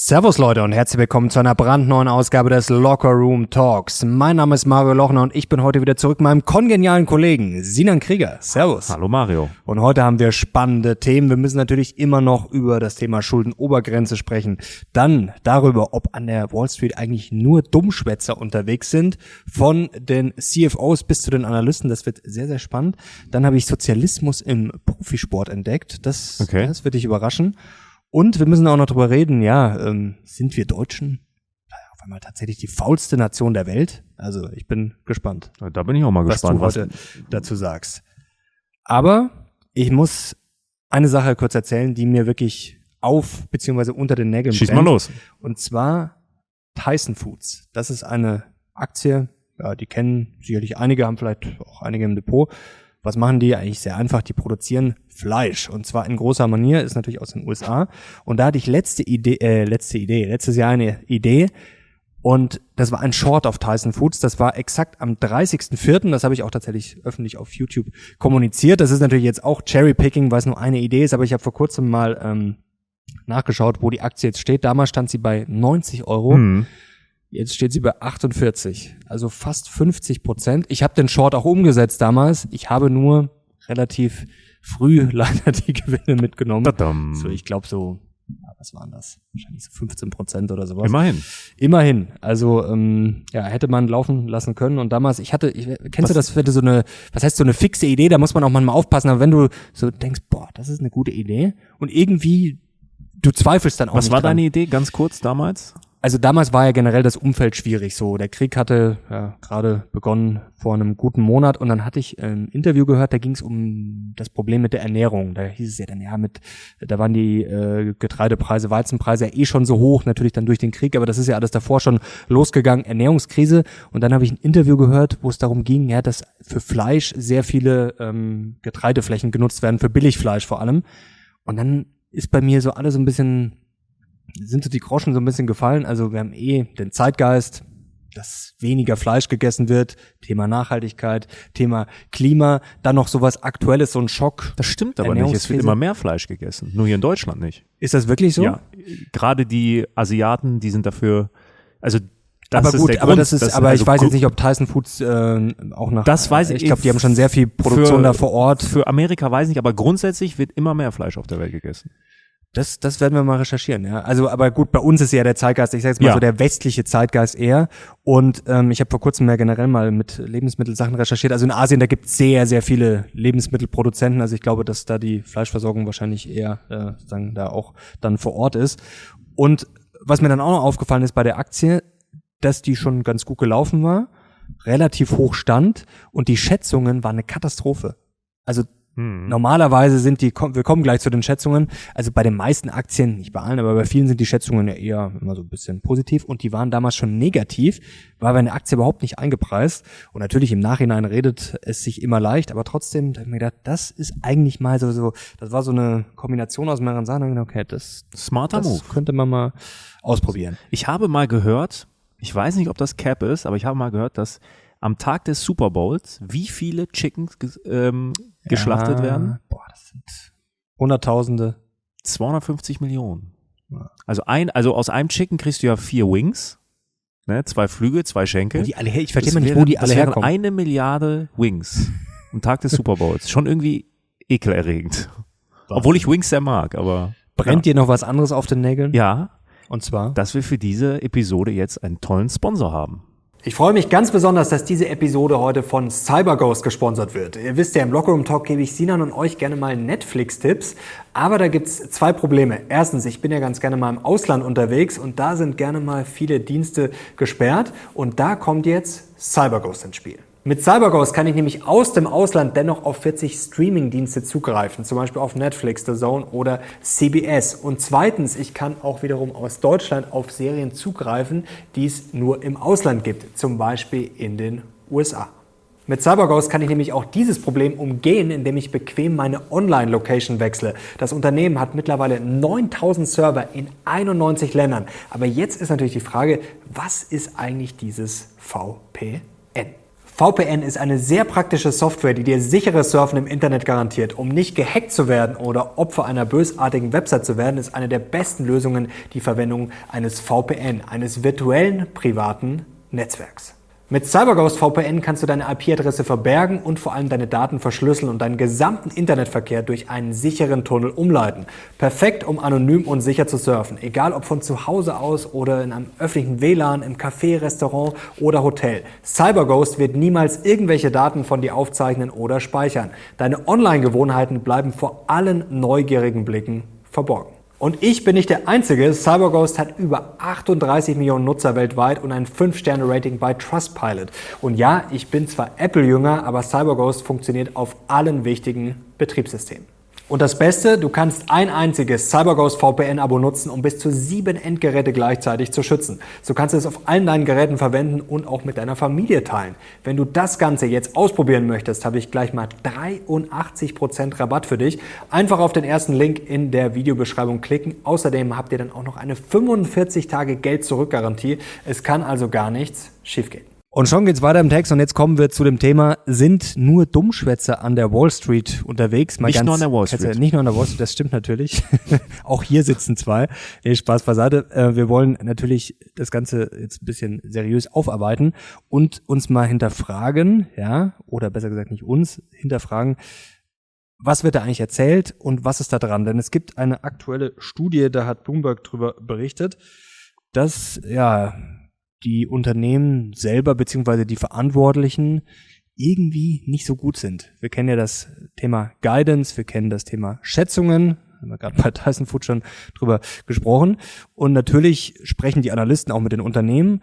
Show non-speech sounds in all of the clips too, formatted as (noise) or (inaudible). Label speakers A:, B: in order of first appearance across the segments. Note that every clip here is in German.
A: Servus Leute und herzlich willkommen zu einer brandneuen Ausgabe des Locker Room Talks. Mein Name ist Mario Lochner und ich bin heute wieder zurück mit meinem kongenialen Kollegen Sinan Krieger. Servus.
B: Hallo Mario.
A: Und heute haben wir spannende Themen. Wir müssen natürlich immer noch über das Thema Schuldenobergrenze sprechen. Dann darüber, ob an der Wall Street eigentlich nur Dummschwätzer unterwegs sind. Von den CFOs bis zu den Analysten. Das wird sehr, sehr spannend. Dann habe ich Sozialismus im Profisport entdeckt. Das,
B: Okay.
A: das wird dich überraschen. Und wir müssen auch noch drüber reden, ja, ähm, sind wir Deutschen auf einmal tatsächlich die faulste Nation der Welt? Also ich bin gespannt,
B: Da bin ich auch mal
A: was
B: gespannt,
A: du heute dazu sagst. Aber ich muss eine Sache kurz erzählen, die mir wirklich auf beziehungsweise unter den Nägeln
B: Schieß
A: brennt.
B: mal los.
A: Und zwar Tyson Foods. Das ist eine Aktie, ja, die kennen sicherlich einige, haben vielleicht auch einige im Depot. Was machen die? Eigentlich sehr einfach. Die produzieren Fleisch. Und zwar in großer Manier, ist natürlich aus den USA. Und da hatte ich letzte Idee, äh, letzte Idee, letztes Jahr eine Idee. Und das war ein Short auf Tyson Foods. Das war exakt am 30.04. Das habe ich auch tatsächlich öffentlich auf YouTube kommuniziert. Das ist natürlich jetzt auch Cherry-Picking, weil es nur eine Idee ist. Aber ich habe vor kurzem mal ähm, nachgeschaut, wo die Aktie jetzt steht. Damals stand sie bei 90 Euro.
B: Hm.
A: Jetzt steht sie bei 48, also fast 50 Prozent. Ich habe den Short auch umgesetzt damals. Ich habe nur relativ früh (laughs) leider die Gewinne mitgenommen.
B: Tadam.
A: So, ich glaube so, ja, was waren das? Wahrscheinlich so 15 Prozent oder sowas.
B: Immerhin.
A: Immerhin. Also ähm, ja, hätte man laufen lassen können. Und damals, ich hatte, ich, kennst
B: Was-
A: du das, wenn du so eine, was heißt so eine fixe Idee, da muss man auch manchmal aufpassen, aber wenn du so denkst, boah, das ist eine gute Idee und irgendwie du zweifelst dann auch
B: Was war
A: dran.
B: deine Idee ganz kurz damals?
A: Also damals war ja generell das Umfeld schwierig so. Der Krieg hatte ja, gerade begonnen vor einem guten Monat und dann hatte ich ein Interview gehört, da ging es um das Problem mit der Ernährung. Da hieß es ja dann, ja, mit, da waren die äh, Getreidepreise, Weizenpreise ja eh schon so hoch, natürlich dann durch den Krieg, aber das ist ja alles davor schon losgegangen, Ernährungskrise. Und dann habe ich ein Interview gehört, wo es darum ging, ja, dass für Fleisch sehr viele ähm, Getreideflächen genutzt werden, für Billigfleisch vor allem. Und dann ist bei mir so alles so ein bisschen sind so die Groschen so ein bisschen gefallen. Also wir haben eh den Zeitgeist, dass weniger Fleisch gegessen wird, Thema Nachhaltigkeit, Thema Klima, dann noch sowas Aktuelles, so ein Schock.
B: Das stimmt aber nicht. Es wird immer mehr Fleisch gegessen. Nur hier in Deutschland nicht.
A: Ist das wirklich so?
B: Ja. Gerade die Asiaten, die sind dafür, also das
A: aber
B: ist
A: gut, aber
B: Grund,
A: das ist, aber
B: also
A: ich weiß jetzt nicht, ob Tyson Foods äh, auch nach.
B: Das weiß ich
A: Ich glaube, die haben schon sehr viel Produktion
B: für-
A: da vor Ort.
B: Für Amerika weiß ich nicht, aber grundsätzlich wird immer mehr Fleisch auf der Welt gegessen.
A: Das, das werden wir mal recherchieren, ja. Also, aber gut, bei uns ist ja der Zeitgeist, ich sage jetzt mal
B: Ja.
A: so der westliche Zeitgeist eher. Und ähm, ich habe vor kurzem ja generell mal mit Lebensmittelsachen recherchiert. Also in Asien, da gibt es sehr, sehr viele Lebensmittelproduzenten. Also ich glaube, dass da die Fleischversorgung wahrscheinlich eher äh, sagen, da auch dann vor Ort ist. Und was mir dann auch noch aufgefallen ist bei der Aktie, dass die schon ganz gut gelaufen war, relativ hoch stand und die Schätzungen waren eine Katastrophe. Also
B: Hm.
A: Normalerweise sind die, wir kommen gleich zu den Schätzungen, also bei den meisten Aktien, nicht bei allen, aber bei vielen sind die Schätzungen ja eher immer so ein bisschen positiv und die waren damals schon negativ, war bei einer Aktie überhaupt nicht eingepreist und natürlich im Nachhinein redet es sich immer leicht, aber trotzdem, da hab ich mir gedacht, das ist eigentlich mal so, so das war so eine Kombination aus mehreren Sachen, okay, das,
B: Smarter Move.
A: das könnte man mal ausprobieren.
B: Ich habe mal gehört, ich weiß nicht, ob das Cap ist, aber ich habe mal gehört, dass am Tag des Super Bowls wie viele Chickens ähm, geschlachtet
A: Ja,
B: werden?
A: Boah, das sind Hunderttausende.
B: 250 Millionen.
A: Ja.
B: Also ein, also aus einem Chicken kriegst du ja vier Wings, ne, zwei Flügel, zwei Schenkel.
A: Wo die alle her, ich verstehe
B: Das
A: mal nicht,
B: wäre-
A: wo die
B: das
A: alle
B: wären
A: herkommen.
B: Eine Milliarde Wings am Tag des Super Bowls. Schon irgendwie ekelerregend. Obwohl ich Wings sehr mag, aber
A: Brennt dir noch was anderes auf den Nägeln?
B: ja,
A: Und zwar?
B: dass wir für diese Episode jetzt einen tollen Sponsor haben.
A: Ich freue mich ganz besonders, dass diese Episode heute von CyberGhost gesponsert wird. Ihr wisst ja, im Lockerroom Talk gebe ich Sinan und euch gerne mal Netflix-Tipps. Aber da gibt's zwei Probleme. Erstens, ich bin ja ganz gerne mal im Ausland unterwegs und da sind gerne mal viele Dienste gesperrt. Und da kommt jetzt CyberGhost ins Spiel. Mit CyberGhost kann ich nämlich aus dem Ausland dennoch auf 40 Streaming-Dienste zugreifen, zum Beispiel auf Netflix, The Zone oder CBS. Und zweitens, ich kann auch wiederum aus Deutschland auf Serien zugreifen, die es nur im Ausland gibt, zum Beispiel in den USA. Mit CyberGhost kann ich nämlich auch dieses Problem umgehen, indem ich bequem meine Online-Location wechsle. Das Unternehmen hat mittlerweile 9000 Server in 91 Ländern. Aber jetzt ist natürlich die Frage, was ist eigentlich dieses VPN? VPN ist eine sehr praktische Software, die dir sicheres Surfen im Internet garantiert. Um nicht gehackt zu werden oder Opfer einer bösartigen Website zu werden, ist eine der besten Lösungen die Verwendung eines VPN, eines virtuellen privaten Netzwerks. Mit CyberGhost VPN kannst du deine IP-Adresse verbergen und vor allem deine Daten verschlüsseln und deinen gesamten Internetverkehr durch einen sicheren Tunnel umleiten. Perfekt, um anonym und sicher zu surfen, egal ob von zu Hause aus oder in einem öffentlichen WLAN, im Café, Restaurant oder Hotel. CyberGhost wird niemals irgendwelche Daten von dir aufzeichnen oder speichern. Deine Online-Gewohnheiten bleiben vor allen neugierigen Blicken verborgen. Und ich bin nicht der Einzige. CyberGhost hat über 38 Millionen Nutzer weltweit und ein 5-Sterne-Rating bei Trustpilot. Und ja, ich bin zwar Apple-Jünger, aber CyberGhost funktioniert auf allen wichtigen Betriebssystemen. Und das Beste, du kannst ein einziges CyberGhost VPN-Abo nutzen, um bis zu sieben Endgeräte gleichzeitig zu schützen. So kannst du es auf allen deinen Geräten verwenden und auch mit deiner Familie teilen. Wenn du das Ganze jetzt ausprobieren möchtest, habe ich gleich mal 83% Rabatt für dich. Einfach auf den ersten Link in der Videobeschreibung klicken. Außerdem habt ihr dann auch noch eine 45 Tage Geld-Zurück-Garantie. Es kann also gar nichts schiefgehen. Und schon geht's weiter im Text und jetzt kommen wir zu dem Thema, sind nur Dummschwätze an der Wall Street unterwegs?
B: Mal nicht ganz, nur an der Wall Street.
A: Nicht nur an der Wall Street, das stimmt natürlich. (laughs) Auch hier sitzen zwei. Nee, Spaß beiseite. Äh, wir wollen natürlich das Ganze jetzt ein bisschen seriös aufarbeiten und uns mal hinterfragen, ja, oder besser gesagt nicht uns, hinterfragen, was wird da eigentlich erzählt und was ist da dran? Denn es gibt eine aktuelle Studie, da hat Bloomberg drüber berichtet, dass, ja, die Unternehmen selber beziehungsweise die Verantwortlichen irgendwie nicht so gut sind. Wir kennen ja das Thema Guidance, wir kennen das Thema Schätzungen, haben wir gerade bei Tyson Food schon drüber gesprochen. Und natürlich sprechen die Analysten auch mit den Unternehmen.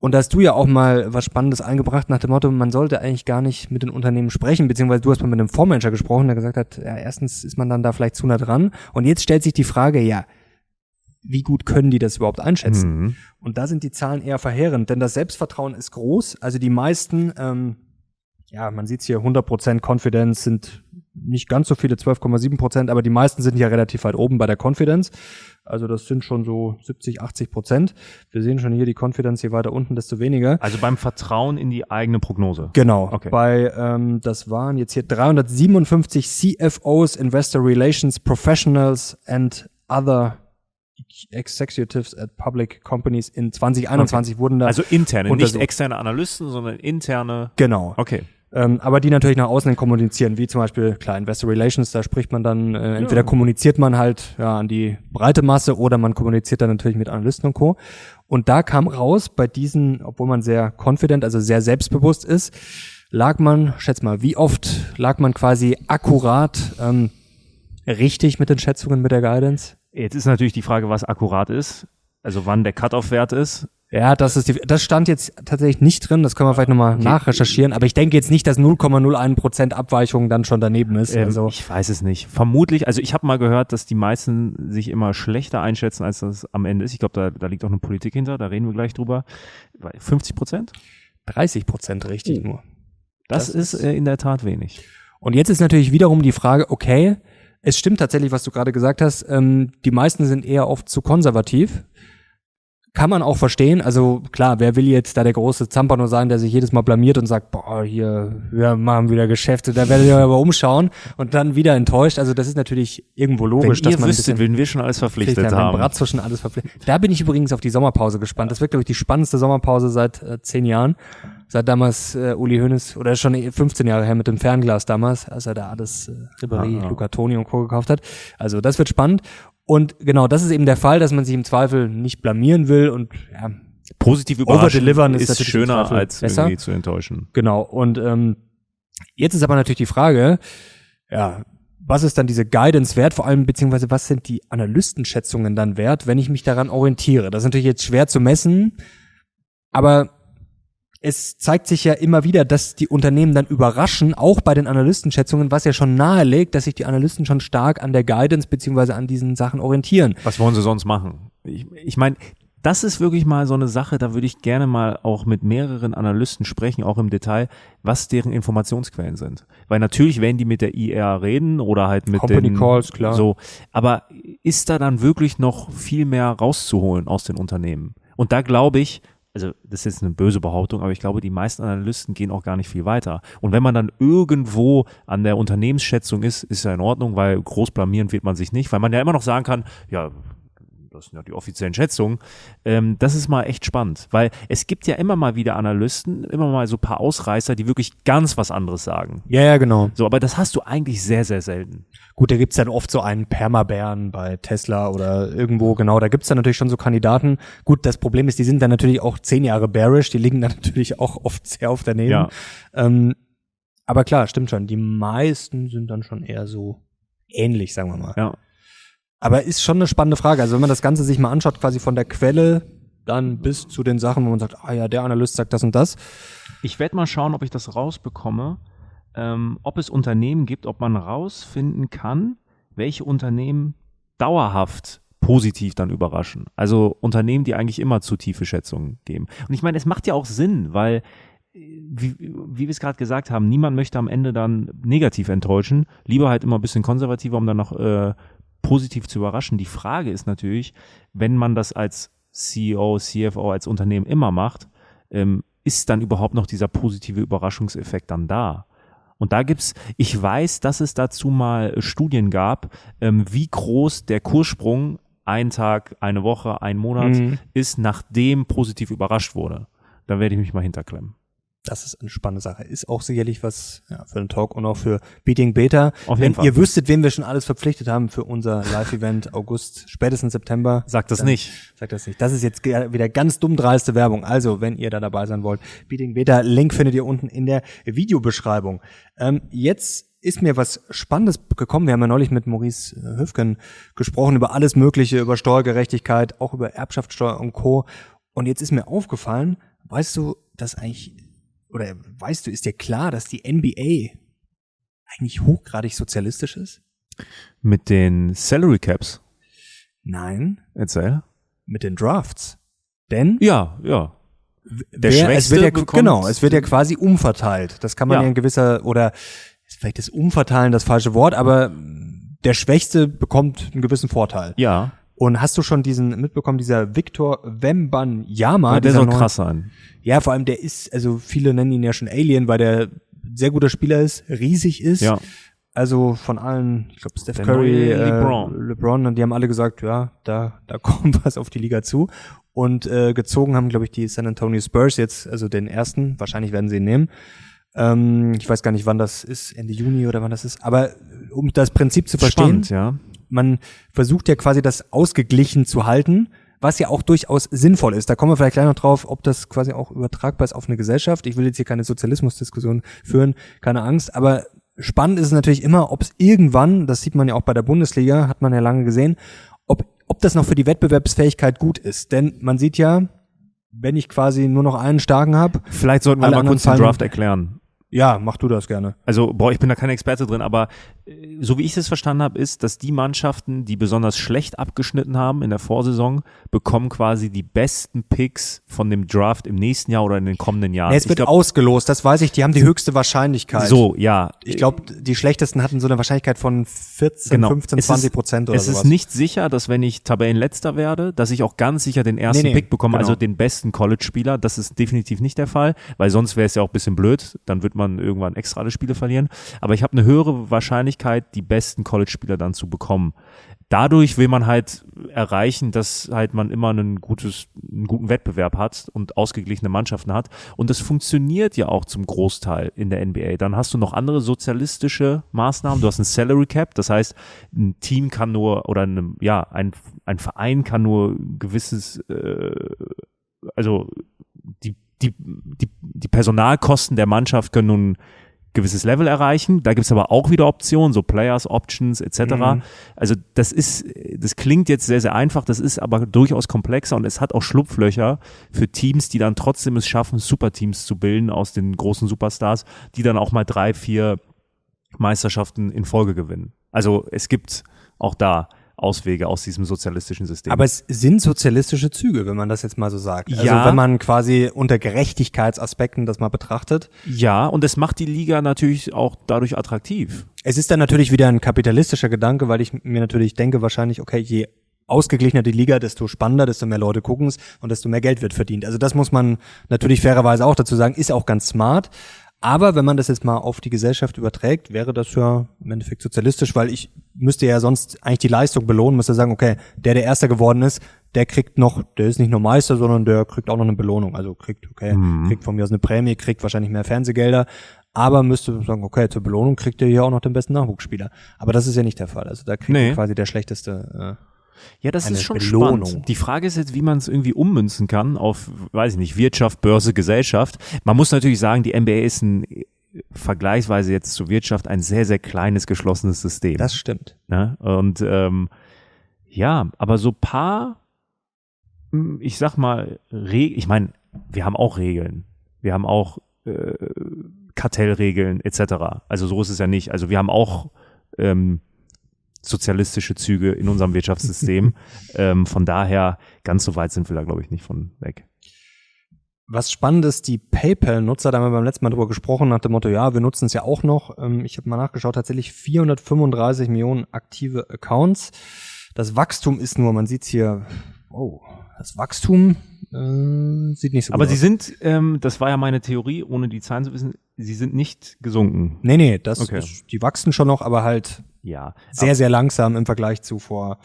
A: Und da hast du ja auch mal was Spannendes eingebracht nach dem Motto, man sollte eigentlich gar nicht mit den Unternehmen sprechen, beziehungsweise du hast mal mit einem Fondsmanager gesprochen, der gesagt hat, ja, erstens ist man dann da vielleicht zu nah dran. Und jetzt stellt sich die Frage, ja, wie gut können die das überhaupt einschätzen? Mhm. Und da sind die Zahlen eher verheerend, denn das Selbstvertrauen ist groß. Also die meisten, ähm, ja, man sieht hier 100% Confidence sind nicht ganz so viele, 12,7%, aber die meisten sind ja relativ weit oben bei der Confidence. Also das sind schon so 70, 80 Prozent. Wir sehen schon hier die Confidence, je weiter unten, desto weniger.
B: Also beim Vertrauen in die eigene Prognose.
A: Genau. Okay. Bei, ähm, das waren jetzt hier 357 CFOs, Investor Relations Professionals and other Executives at Public Companies in 2021 okay. wurden da.
B: Also interne, nicht externe Analysten, sondern interne.
A: Genau.
B: Okay.
A: Ähm, aber die natürlich nach außen kommunizieren, wie zum Beispiel, klar, Investor Relations, da spricht man dann, äh, entweder ja. kommuniziert man halt ja, an die breite Masse oder man kommuniziert dann natürlich mit Analysten und Co. Und da kam raus, bei diesen, obwohl man sehr confident, also sehr selbstbewusst ist, lag man, schätz mal, wie oft lag man quasi akkurat ähm, richtig mit den Schätzungen, mit der Guidance?
B: Jetzt ist natürlich die Frage, was akkurat ist. Also wann der Cut-off-Wert ist.
A: Ja, das ist die, das stand jetzt tatsächlich nicht drin. Das können wir vielleicht nochmal okay. nachrecherchieren. Aber ich denke jetzt nicht, dass 0,01 Prozent Abweichung dann schon daneben ist.
B: Ähm, also ich weiß es nicht. Vermutlich. Also ich habe mal gehört, dass die meisten sich immer schlechter einschätzen, als das am Ende ist. Ich glaube, da, da liegt auch eine Politik hinter. Da reden wir gleich drüber. 50 Prozent?
A: 30 Prozent richtig oh. nur.
B: Das, das ist äh, in der Tat wenig.
A: Und jetzt ist natürlich wiederum die Frage, okay, es stimmt tatsächlich, was du gerade gesagt hast. Ähm, die meisten sind eher oft zu konservativ. Kann man auch verstehen. Also klar, wer will jetzt da der große Zampano sein, der sich jedes Mal blamiert und sagt, boah, hier, wir machen wieder Geschäfte, da werdet ihr aber umschauen und dann wieder enttäuscht. Also das ist natürlich irgendwo logisch,
B: Wenn
A: dass man
B: wüsstet, würden wir schon alles verpflichtet haben.
A: Bratzo schon alles verpflichtet. Da bin ich übrigens auf die Sommerpause gespannt. Das wird, glaube ich, die spannendste Sommerpause seit äh, zehn Jahren seit damals äh, Uli Hoeneß, oder schon 15 Jahre her mit dem Fernglas damals, als er da alles äh, Ribéry, ah, Luca Toni und Co. gekauft hat. Also das wird spannend. Und genau, das ist eben der Fall, dass man sich im Zweifel nicht blamieren will und ja,
B: positiv überraschen ist, ist schöner als besser. irgendwie zu enttäuschen.
A: Genau. Und ähm, jetzt ist aber natürlich die Frage, ja, was ist dann diese Guidance wert, vor allem beziehungsweise was sind die Analystenschätzungen dann wert, wenn ich mich daran orientiere? Das ist natürlich jetzt schwer zu messen, aber es zeigt sich ja immer wieder, dass die Unternehmen dann überraschen, auch bei den Analystenschätzungen, was ja schon nahelegt, dass sich die Analysten schon stark an der Guidance beziehungsweise an diesen Sachen orientieren.
B: Was wollen sie sonst machen? Ich, ich meine, das ist wirklich mal so eine Sache, da würde ich gerne mal auch mit mehreren Analysten sprechen, auch im Detail, was deren Informationsquellen sind. Weil natürlich werden die mit der IR reden oder halt mit
A: Company
B: den,
A: Calls, klar.
B: So, aber ist da dann wirklich noch viel mehr rauszuholen aus den Unternehmen? Und da glaube ich, also das ist jetzt eine böse Behauptung, aber ich glaube, die meisten Analysten gehen auch gar nicht viel weiter. Und wenn man dann irgendwo an der Unternehmensschätzung ist, ist ja in Ordnung, weil groß blamieren wird man sich nicht, weil man ja immer noch sagen kann, ja, das sind ja die offiziellen Schätzungen. Ähm, das ist mal echt spannend, weil es gibt ja immer mal wieder Analysten, immer mal so paar Ausreißer, die wirklich ganz was anderes sagen.
A: Ja, ja, genau.
B: So, aber das hast du eigentlich sehr, sehr selten.
A: Gut, da gibt's dann oft so einen Permabären bei Tesla oder irgendwo, genau, da gibt's dann natürlich schon so Kandidaten. Gut, das Problem ist, die sind dann natürlich auch zehn Jahre bearish, die liegen dann (laughs) natürlich auch oft sehr auf daneben.
B: Ja.
A: Ähm, aber klar, stimmt schon, die meisten sind dann schon eher so ähnlich, sagen wir mal.
B: Ja.
A: Aber ist schon eine spannende Frage. Also wenn man das Ganze sich mal anschaut, quasi von der Quelle dann bis zu den Sachen, wo man sagt, ah ja, der Analyst sagt das und das.
B: Ich werde mal schauen, ob ich das rausbekomme, ähm, ob es Unternehmen gibt, ob man rausfinden kann, welche Unternehmen dauerhaft positiv dann überraschen. Also Unternehmen, die eigentlich immer zu tiefe Schätzungen geben. Und ich meine, es macht ja auch Sinn, weil äh, wie, wie wir es gerade gesagt haben, niemand möchte am Ende dann negativ enttäuschen. Lieber halt immer ein bisschen konservativer, um dann noch äh, positiv zu überraschen. Die Frage ist natürlich, wenn man das als CEO, CFO, als Unternehmen immer macht, ähm, ist dann überhaupt noch dieser positive Überraschungseffekt dann da? Und da gibt's, ich weiß, dass es dazu mal Studien gab, ähm, wie groß der Kurssprung ein Tag, eine Woche, ein Monat
A: Mhm.
B: ist, nachdem positiv überrascht wurde. Da werde ich mich mal hinterklemmen.
A: Das ist eine spannende Sache. Ist auch sicherlich was ja, für einen Talk und auch für Beating Beta.
B: Auf
A: Wenn
B: jeden Fall.
A: ihr wüsstet, wen wir schon alles verpflichtet haben für unser Live-Event (laughs) August, spätestens September.
B: Sagt das nicht.
A: Sagt das nicht. Das ist jetzt wieder ganz dumm dreiste Werbung. Also, wenn ihr da dabei sein wollt, Beating Beta, Link findet ihr unten in der Videobeschreibung. Ähm, jetzt ist mir was Spannendes gekommen. Wir haben ja neulich mit Maurice äh, Höfgen gesprochen über alles Mögliche, über Steuergerechtigkeit, auch über Erbschaftssteuer und Co. Und jetzt ist mir aufgefallen, weißt du, dass eigentlich, oder weißt du, ist dir klar, dass die NBA eigentlich hochgradig sozialistisch ist?
B: Mit den Salary Caps.
A: Nein,
B: Erzähl.
A: mit den Drafts. Denn
B: Ja, ja. Der
A: Wer- es
B: Schwächste
A: wird ja,
B: bekommt-
A: genau, es wird ja quasi umverteilt. Das kann man
B: Ja.
A: ja, in gewisser oder ist vielleicht das Umverteilen das falsche Wort, aber der Schwächste bekommt einen gewissen Vorteil.
B: Ja.
A: Und hast du schon diesen mitbekommen, dieser Victor Wembanyama?
B: der
A: dieser
B: soll
A: neue-
B: krass sein.
A: Ja, vor allem der ist, also viele nennen ihn ja schon Alien, weil der sehr guter Spieler ist, riesig ist.
B: Ja.
A: Also von allen, ich glaube Steph
B: Der
A: Curry, äh,
B: LeBron.
A: LeBron, und die haben alle gesagt, ja, da, da (laughs) kommt was auf die Liga zu. Und äh, gezogen haben, glaube ich, die San Antonio Spurs jetzt, also den ersten. Wahrscheinlich werden sie ihn nehmen. Ähm, ich weiß gar nicht, wann das ist, Ende Juni oder wann das ist. Aber äh, um das Prinzip zu verstehen,
B: Spannend, ja.
A: Man versucht ja quasi das ausgeglichen zu halten, was ja auch durchaus sinnvoll ist. Da kommen wir vielleicht gleich noch drauf, ob das quasi auch übertragbar ist auf eine Gesellschaft. Ich will jetzt hier keine Sozialismusdiskussion führen, keine Angst, aber spannend ist es natürlich immer, ob es irgendwann, das sieht man ja auch bei der Bundesliga, hat man ja lange gesehen, ob, ob das noch für die Wettbewerbsfähigkeit gut ist. Denn man sieht ja, wenn ich quasi nur noch einen starken habe,
B: Vielleicht sollten wir mal kurz den Draft erklären.
A: Ja, mach du das gerne.
B: Also, boah, ich bin da kein Experte drin, aber äh, so wie ich es verstanden habe, ist, dass die Mannschaften, die besonders schlecht abgeschnitten haben in der Vorsaison, bekommen quasi die besten Picks von dem Draft im nächsten Jahr oder in den kommenden Jahren.
A: Ja, es wird
B: glaub,
A: ausgelost, das weiß ich, die haben die höchste Wahrscheinlichkeit.
B: so, ja.
A: Ich glaube, die schlechtesten hatten so eine Wahrscheinlichkeit von 14,
B: Genau.
A: 15,
B: Es
A: 20
B: ist-
A: Prozent oder
B: es
A: sowas.
B: ist nicht sicher, dass wenn ich Tabellenletzter werde, dass ich auch ganz sicher den ersten
A: Nee, nee,
B: Pick bekomme,
A: genau.
B: also den besten College-Spieler. Das ist definitiv nicht der Fall, weil sonst wäre es ja auch ein bisschen blöd. Dann wird man irgendwann extra alle Spiele verlieren. Aber ich habe eine höhere Wahrscheinlichkeit, die besten College-Spieler dann zu bekommen. Dadurch will man halt erreichen, dass halt man immer ein gutes, einen guten Wettbewerb hat und ausgeglichene Mannschaften hat. Und das funktioniert ja auch zum Großteil in der NBA. Dann hast du noch andere sozialistische Maßnahmen. Du hast ein Salary Cap, das heißt, ein Team kann nur oder eine, ja ein, ein Verein kann nur gewisses, äh, also die, die, die, die Personalkosten der Mannschaft können nun ein gewisses Level erreichen. Da gibt's aber auch wieder Optionen, so Players, Options etc.
A: Mhm.
B: Also das ist, das klingt jetzt sehr, sehr einfach, das ist aber durchaus komplexer und es hat auch Schlupflöcher für Teams, die dann trotzdem es schaffen, Superteams zu bilden aus den großen Superstars, die dann auch mal drei, vier Meisterschaften in Folge gewinnen. Also es gibt auch da Auswege aus diesem sozialistischen System.
A: Aber es sind sozialistische Züge, wenn man das jetzt mal so sagt.
B: Ja.
A: Also wenn man quasi unter Gerechtigkeitsaspekten das mal betrachtet.
B: ja, und es macht die Liga natürlich auch dadurch attraktiv.
A: Es ist dann natürlich wieder ein kapitalistischer Gedanke, weil ich mir natürlich denke, wahrscheinlich, okay, je ausgeglichener die Liga, desto spannender, desto mehr Leute gucken es und desto mehr Geld wird verdient. Also das muss man natürlich fairerweise auch dazu sagen, ist auch ganz smart. Aber wenn man das jetzt mal auf die Gesellschaft überträgt, wäre das ja im Endeffekt sozialistisch, weil ich müsste ja sonst eigentlich die Leistung belohnen, müsste sagen, okay, der, der Erster geworden ist, der kriegt noch, der ist nicht nur Meister, sondern der kriegt auch noch eine Belohnung. Also kriegt, okay, mhm. kriegt von mir aus eine Prämie, kriegt wahrscheinlich mehr Fernsehgelder, aber müsste sagen, okay, zur Belohnung kriegt er hier auch noch den besten Nachwuchsspieler. Aber das ist ja nicht der Fall. Also da kriegt nee. quasi der schlechteste äh,
B: ja, das ist schon Belohnung. spannend. Die Frage ist jetzt, wie man es irgendwie ummünzen kann auf, weiß ich nicht, Wirtschaft, Börse, Gesellschaft. Man muss natürlich sagen, die NBA ist ein vergleichsweise jetzt zur Wirtschaft ein sehr, sehr kleines, geschlossenes System.
A: Das stimmt.
B: Ne? Und ähm, ja, aber so paar, hm, ich sag mal, Reg ich meine, wir haben auch Regeln. Wir haben auch äh, Kartellregeln etc. Also so ist es ja nicht. Also wir haben auch ähm, sozialistische Züge in unserem Wirtschaftssystem. (laughs) ähm, von daher, ganz so weit sind wir da, glaube ich, nicht von weg.
A: Was spannend ist, die PayPal-Nutzer, da haben wir beim letzten Mal drüber gesprochen, nach dem Motto, ja, wir nutzen es ja auch noch. Ähm, ich habe mal nachgeschaut, tatsächlich 435 Millionen aktive Accounts. Das Wachstum ist nur, man sieht hier, oh, das Wachstum äh, sieht nicht so
B: Aber
A: gut
B: sie sind, ähm, das war ja meine Theorie, ohne die Zahlen zu wissen, sie sind nicht gesunken.
A: Nee, nee, das okay. ist, die wachsen schon noch, aber halt ja, sehr, sehr langsam im Vergleich zu vor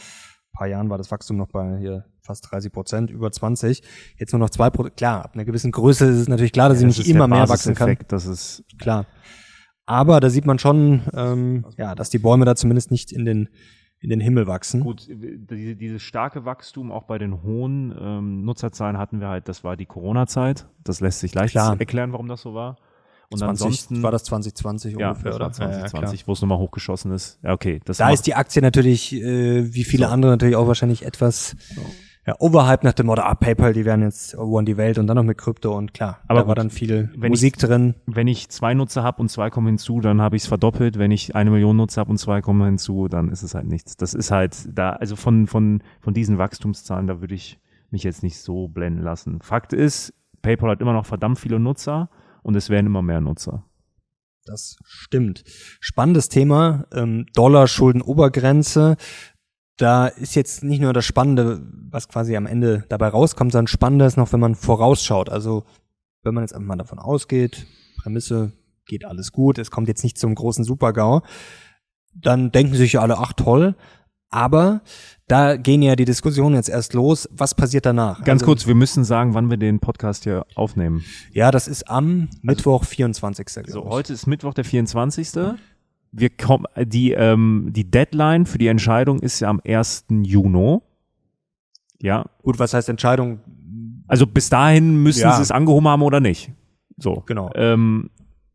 A: paar Jahren war das Wachstum noch bei hier fast 30 Prozent, über 20. Jetzt nur noch zwei Prozent. Klar, ab einer gewissen Größe ist es natürlich klar, dass ja, sie nicht immer mehr wachsen kann.
B: Das ist
A: klar. Aber da sieht man schon, ähm, ja, dass die Bäume da zumindest nicht in den in den Himmel wachsen.
B: Gut, diese, dieses starke Wachstum auch bei den hohen ähm, Nutzerzahlen hatten wir halt, das war die Corona-Zeit. Das lässt sich leicht Klar. erklären, warum das so war.
A: Und 20, ansonsten
B: war das 2020
A: ja, ungefähr,
B: war 2020, ja, wo es nochmal hochgeschossen ist. Ja, okay.
A: Das da ist die Aktie natürlich, äh, wie viele so. andere natürlich auch wahrscheinlich etwas so. Ja, overhyped nach dem Motto, ah, PayPal, die werden jetzt one die Welt und dann noch mit Krypto und klar,
B: aber
A: da
B: gut,
A: war dann viel
B: Musik
A: ich, drin.
B: Wenn ich zwei Nutzer habe und zwei kommen hinzu, dann habe ich es verdoppelt. Wenn ich eine Million Nutzer habe und zwei kommen hinzu, dann ist es halt nichts. Das ist halt da, also von, von, von diesen Wachstumszahlen, da würde ich mich jetzt nicht so blenden lassen. Fakt ist, PayPal hat immer noch verdammt viele Nutzer und es werden immer mehr Nutzer.
A: Das stimmt. Spannendes Thema, ähm, Dollar-Schulden-Obergrenze. Da ist jetzt nicht nur das Spannende, was quasi am Ende dabei rauskommt, sondern spannender ist noch, wenn man vorausschaut. Also wenn man jetzt einfach mal davon ausgeht, Prämisse geht alles gut, es kommt jetzt nicht zum großen Supergau, dann denken sich ja alle, ach toll, aber da gehen ja die Diskussionen jetzt erst los. Was passiert danach?
B: Ganz also, kurz, wir müssen sagen, wann wir den Podcast hier aufnehmen.
A: Ja, das ist am also, Mittwoch, 24.
B: So, heute ist Mittwoch, der 24. Wir kommen, die, ähm, die Deadline für die Entscheidung ist ja am 1. Juni. Ja.
A: Gut, was heißt Entscheidung?
B: Also bis dahin müssen ja. sie es angehoben haben oder nicht. So.
A: Genau.
B: Ähm,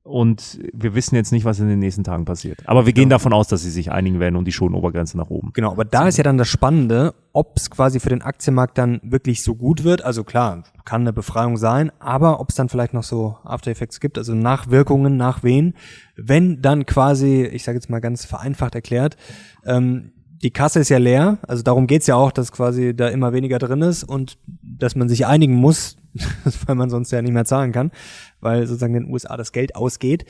B: und wir wissen jetzt nicht, was in den nächsten Tagen passiert. Aber wir gehen genau. davon aus, dass sie sich einigen werden und die Schulenobergrenze nach oben.
A: Genau, aber da ist ja dann das Spannende, ob es quasi für den Aktienmarkt dann wirklich so gut wird. Also klar, kann eine Befreiung sein, aber ob es dann vielleicht noch so After Effects gibt, also Nachwirkungen, nach wen, wenn dann quasi, ich sage jetzt mal ganz vereinfacht erklärt, ähm, die Kasse ist ja leer, also darum geht's ja auch, dass quasi da immer weniger drin ist und dass man sich einigen muss, (laughs) weil man sonst ja nicht mehr zahlen kann, weil sozusagen in den USA das Geld ausgeht.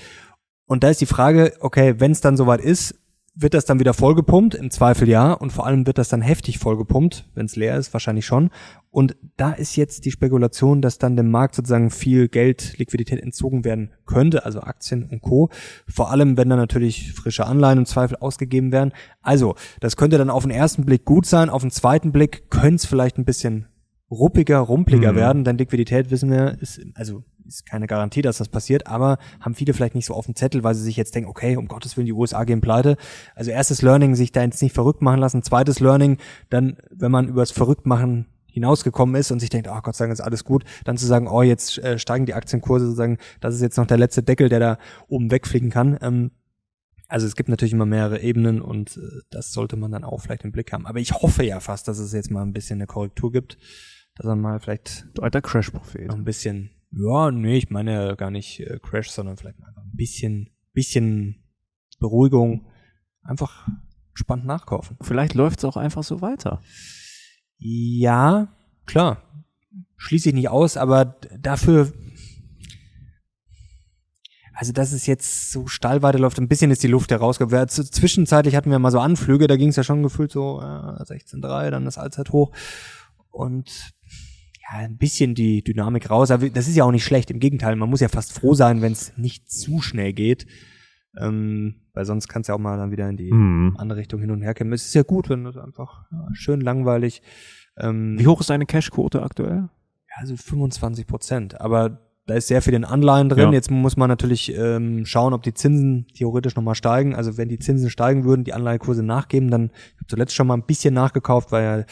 A: Und da ist die Frage, okay, wenn es dann soweit ist, wird das dann wieder vollgepumpt? Im Zweifel ja. Und vor allem wird das dann heftig vollgepumpt, wenn es leer ist, wahrscheinlich schon. Und da ist jetzt die Spekulation, dass dann dem Markt sozusagen viel Geld, Liquidität entzogen werden könnte, also Aktien und Co. Vor allem, wenn dann natürlich frische Anleihen im Zweifel ausgegeben werden. Also, das könnte dann auf den ersten Blick gut sein, auf den zweiten Blick könnte es vielleicht ein bisschen ruppiger, rumpliger mhm. werden, denn Liquidität wissen wir, ist, also ist keine Garantie, dass das passiert, aber haben viele vielleicht nicht so auf dem Zettel, weil sie sich jetzt denken, okay, um Gottes Willen, die USA gehen pleite. Also erstes Learning, sich da jetzt nicht verrückt machen lassen. Zweites Learning, dann, wenn man übers Verrücktmachen hinausgekommen ist und sich denkt, ach oh Gott sei Dank ist alles gut, dann zu sagen, oh, jetzt äh, steigen die Aktienkurse, sozusagen, das ist jetzt noch der letzte Deckel, der da oben wegfliegen kann. Ähm, also es gibt natürlich immer mehrere Ebenen und äh, das sollte man dann auch vielleicht im Blick haben. Aber ich hoffe ja fast, dass es jetzt mal ein bisschen eine Korrektur gibt dass er mal vielleicht
B: du alter Crash-Prophet.
A: noch ein bisschen, ja, nee, ich meine gar nicht äh, Crash, sondern vielleicht mal einfach ein bisschen, bisschen Beruhigung, einfach spannend nachkaufen.
B: Vielleicht läuft es auch einfach so weiter.
A: Ja, klar. Schließe ich nicht aus, aber dafür also dass es jetzt so steil weiterläuft, ein bisschen ist die Luft herausgegangen. Zwischenzeitlich hatten wir mal so Anflüge, da ging es ja schon gefühlt so äh, 16,3, dann das Allzeithoch und ein bisschen die Dynamik raus. Aber das ist ja auch nicht schlecht, im Gegenteil, man muss ja fast froh sein, wenn es nicht zu schnell geht. Ähm, weil sonst kann es ja auch mal dann wieder in die mhm. andere Richtung hin und her kommen. Es ist ja gut, wenn das einfach ja, schön langweilig.
B: Ähm, Wie hoch ist deine Cash-Quote aktuell?
A: Ja, also 25 Prozent. Aber da ist sehr viel in Anleihen drin. Ja. Jetzt muss man natürlich ähm, schauen, ob die Zinsen theoretisch nochmal steigen. Also wenn die Zinsen steigen würden, die Anleihekurse nachgeben, dann ich habe zuletzt schon mal ein bisschen nachgekauft, weil ja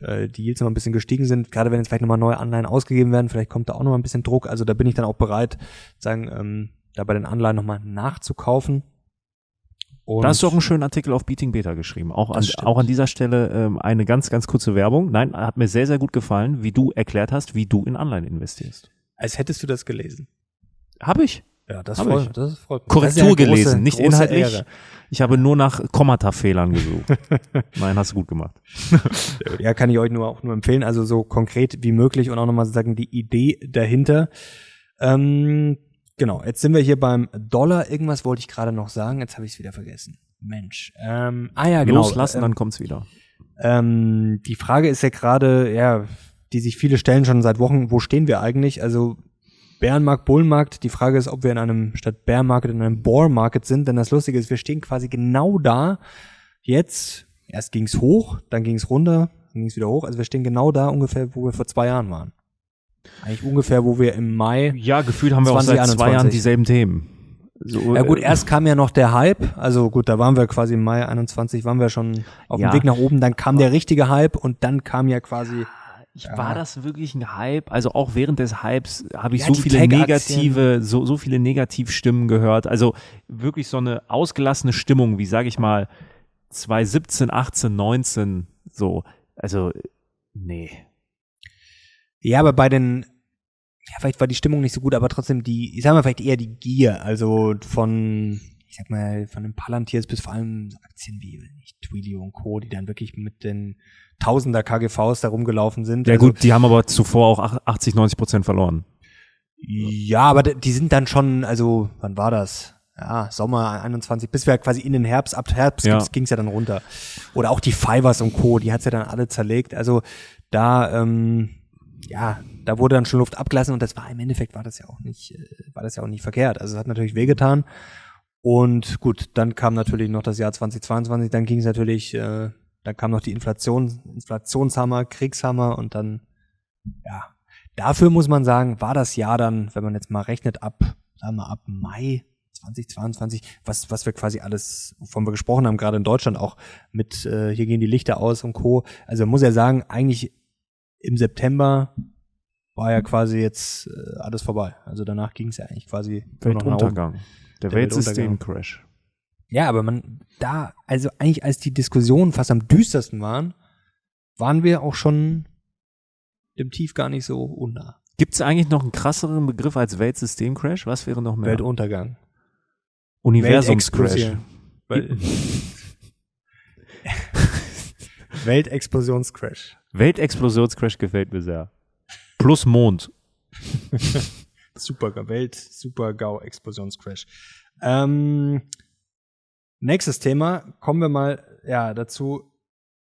A: äh, die Yields noch ein bisschen gestiegen sind. Gerade wenn jetzt vielleicht nochmal neue Anleihen ausgegeben werden, vielleicht kommt da auch nochmal ein bisschen Druck. Also da bin ich dann auch bereit, sagen, ähm, da bei den Anleihen nochmal nachzukaufen.
B: Und da hast du auch einen schönen Artikel auf Beating Beta geschrieben. Auch an, auch an dieser Stelle ähm, eine ganz, ganz kurze Werbung. Nein, hat mir sehr, sehr gut gefallen, wie du erklärt hast, wie du in Anleihen investierst.
A: Als hättest du das gelesen.
B: Habe ich.
A: Ja, das, freut, mich. das freut mich.
B: Korrektur ja gelesen, große, nicht große inhaltlich. Ehre. Ich habe nur nach Kommata-Fehlern gesucht. (laughs) Nein, hast du gut gemacht. (laughs)
A: ja, kann ich euch nur auch nur empfehlen. Also so konkret wie möglich und auch nochmal sagen, die Idee dahinter. Ähm, Genau, jetzt sind wir hier beim Dollar. Irgendwas wollte ich gerade noch sagen, jetzt habe ich es wieder vergessen. Mensch. Ähm, ah ja, genau.
B: Loslassen, ähm, dann kommt's wieder.
A: Ähm, die Frage ist ja gerade, ja, die sich viele stellen schon seit Wochen, wo stehen wir eigentlich? Also Bärenmarkt, Bullenmarkt. Die Frage ist, ob wir in einem statt Bärenmarkt in einem Boar Market sind, denn das Lustige ist, wir stehen quasi genau da. Jetzt, erst ging's hoch, dann ging's runter, dann ging's wieder hoch. Also wir stehen genau da ungefähr, wo wir vor zwei Jahren waren. Eigentlich ungefähr, wo wir im Mai.
B: Ja, gefühlt haben wir auch seit zwei Jahren dieselben Themen.
A: So, ja gut, äh, erst kam ja noch der Hype, also gut, da waren wir quasi im Mai 21, waren wir schon auf ja. dem Weg nach oben, dann kam der richtige Hype und dann kam ja quasi
B: ich. War das wirklich ein Hype? Also auch während des Hypes habe ich ja, so viele negative, so, so viele Negativstimmen gehört. Also wirklich so eine ausgelassene Stimmung, wie sage ich mal, 2017, 18, 19, so. Also, nee.
A: Ja, aber bei den, ja, vielleicht war die Stimmung nicht so gut, aber trotzdem die, ich sag mal vielleicht eher die Gier, also von, ich sag mal, von den Palantiers bis vor allem Aktien wie Twilio und Co., die dann wirklich mit den Tausender KGVs da rumgelaufen sind.
B: Ja also, gut, die haben aber zuvor auch 80, 90 Prozent verloren.
A: Ja, aber die sind dann schon, also, wann war das? ja, Sommer 21, bis wir quasi in den Herbst, ab Herbst ja. ging es ja dann runter. Oder auch die Fivers und Co., die hat's ja dann alle zerlegt. Also da, ähm, ja, da wurde dann schon Luft abgelassen und das war im Endeffekt war das ja auch nicht, äh, war das ja auch nicht verkehrt. Also es hat natürlich wehgetan. Und gut, dann kam natürlich noch das Jahr 2022, dann ging es natürlich, äh, dann kam noch die Inflation, Inflationshammer, Kriegshammer und dann, ja, dafür muss man sagen, war das Jahr dann, wenn man jetzt mal rechnet, ab, sagen wir, ab Mai 2022, was, was wir quasi alles, wovon wir gesprochen haben, gerade in Deutschland auch mit, äh, hier gehen die Lichter aus und Co. Also man muss ja sagen, eigentlich im September war ja quasi jetzt äh, alles vorbei. Also danach ging es ja eigentlich quasi
B: Weltuntergang. Der, Der Weltsystem-Crash.
A: Ja, aber man, da, also eigentlich als die Diskussionen fast am düstersten waren, waren wir auch schon dem Tief gar nicht so unnah.
B: Gibt es eigentlich noch einen krasseren Begriff als Weltsystem-Crash? Was wäre noch mehr?
A: Weltuntergang.
B: Universums-Crash. (laughs)
A: Weltexplosionscrash.
B: Weltexplosionscrash gefällt mir sehr. Plus Mond. (laughs)
A: super Welt, super GAU Explosionscrash. Ähm, nächstes Thema, kommen wir mal ja dazu,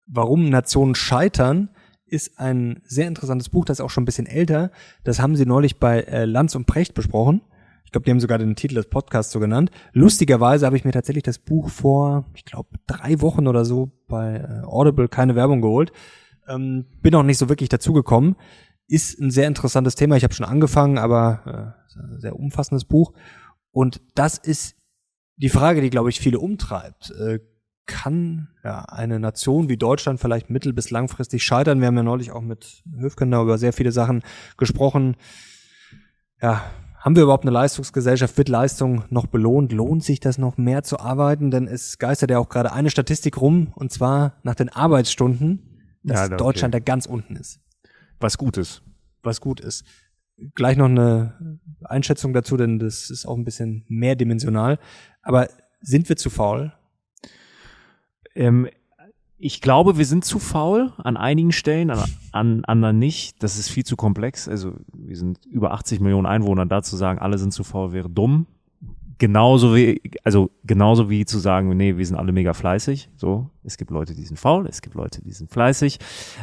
A: warum Nationen scheitern, ist ein sehr interessantes Buch, das ist auch schon ein bisschen älter. Das haben sie neulich bei äh, Lanz und Precht besprochen. Ich glaube, die haben sogar den Titel des Podcasts so genannt. Lustigerweise habe ich mir tatsächlich das Buch vor, ich glaube, drei Wochen oder so bei äh, Audible keine Werbung geholt. Ähm, bin auch nicht so wirklich dazugekommen. Ist ein sehr interessantes Thema. Ich habe schon angefangen, aber äh, sehr umfassendes Buch. Und das ist die Frage, die, glaube ich, viele umtreibt. Äh, kann ja, eine Nation wie Deutschland vielleicht mittel- bis langfristig scheitern? Wir haben ja neulich auch mit Höfgen über sehr viele Sachen gesprochen. Ja, haben wir überhaupt eine Leistungsgesellschaft? Wird Leistung noch belohnt? Lohnt sich das noch mehr zu arbeiten? Denn es geistert ja auch gerade eine Statistik rum, und zwar nach den Arbeitsstunden dass ja, Deutschland da ganz unten ist.
B: Was gut ist.
A: Was gut ist. Gleich noch eine Einschätzung dazu, denn das ist auch ein bisschen mehrdimensional. Aber sind wir zu faul?
B: Ähm, ich glaube, wir sind zu faul an einigen Stellen, an, an anderen nicht. Das ist viel zu komplex. Also wir sind über 80 Millionen Einwohner. Da zu sagen, alle sind zu faul, wäre dumm. Genauso wie, also genauso wie zu sagen, nee, wir sind alle mega fleißig. So, es gibt Leute, die sind faul, es gibt Leute, die sind fleißig.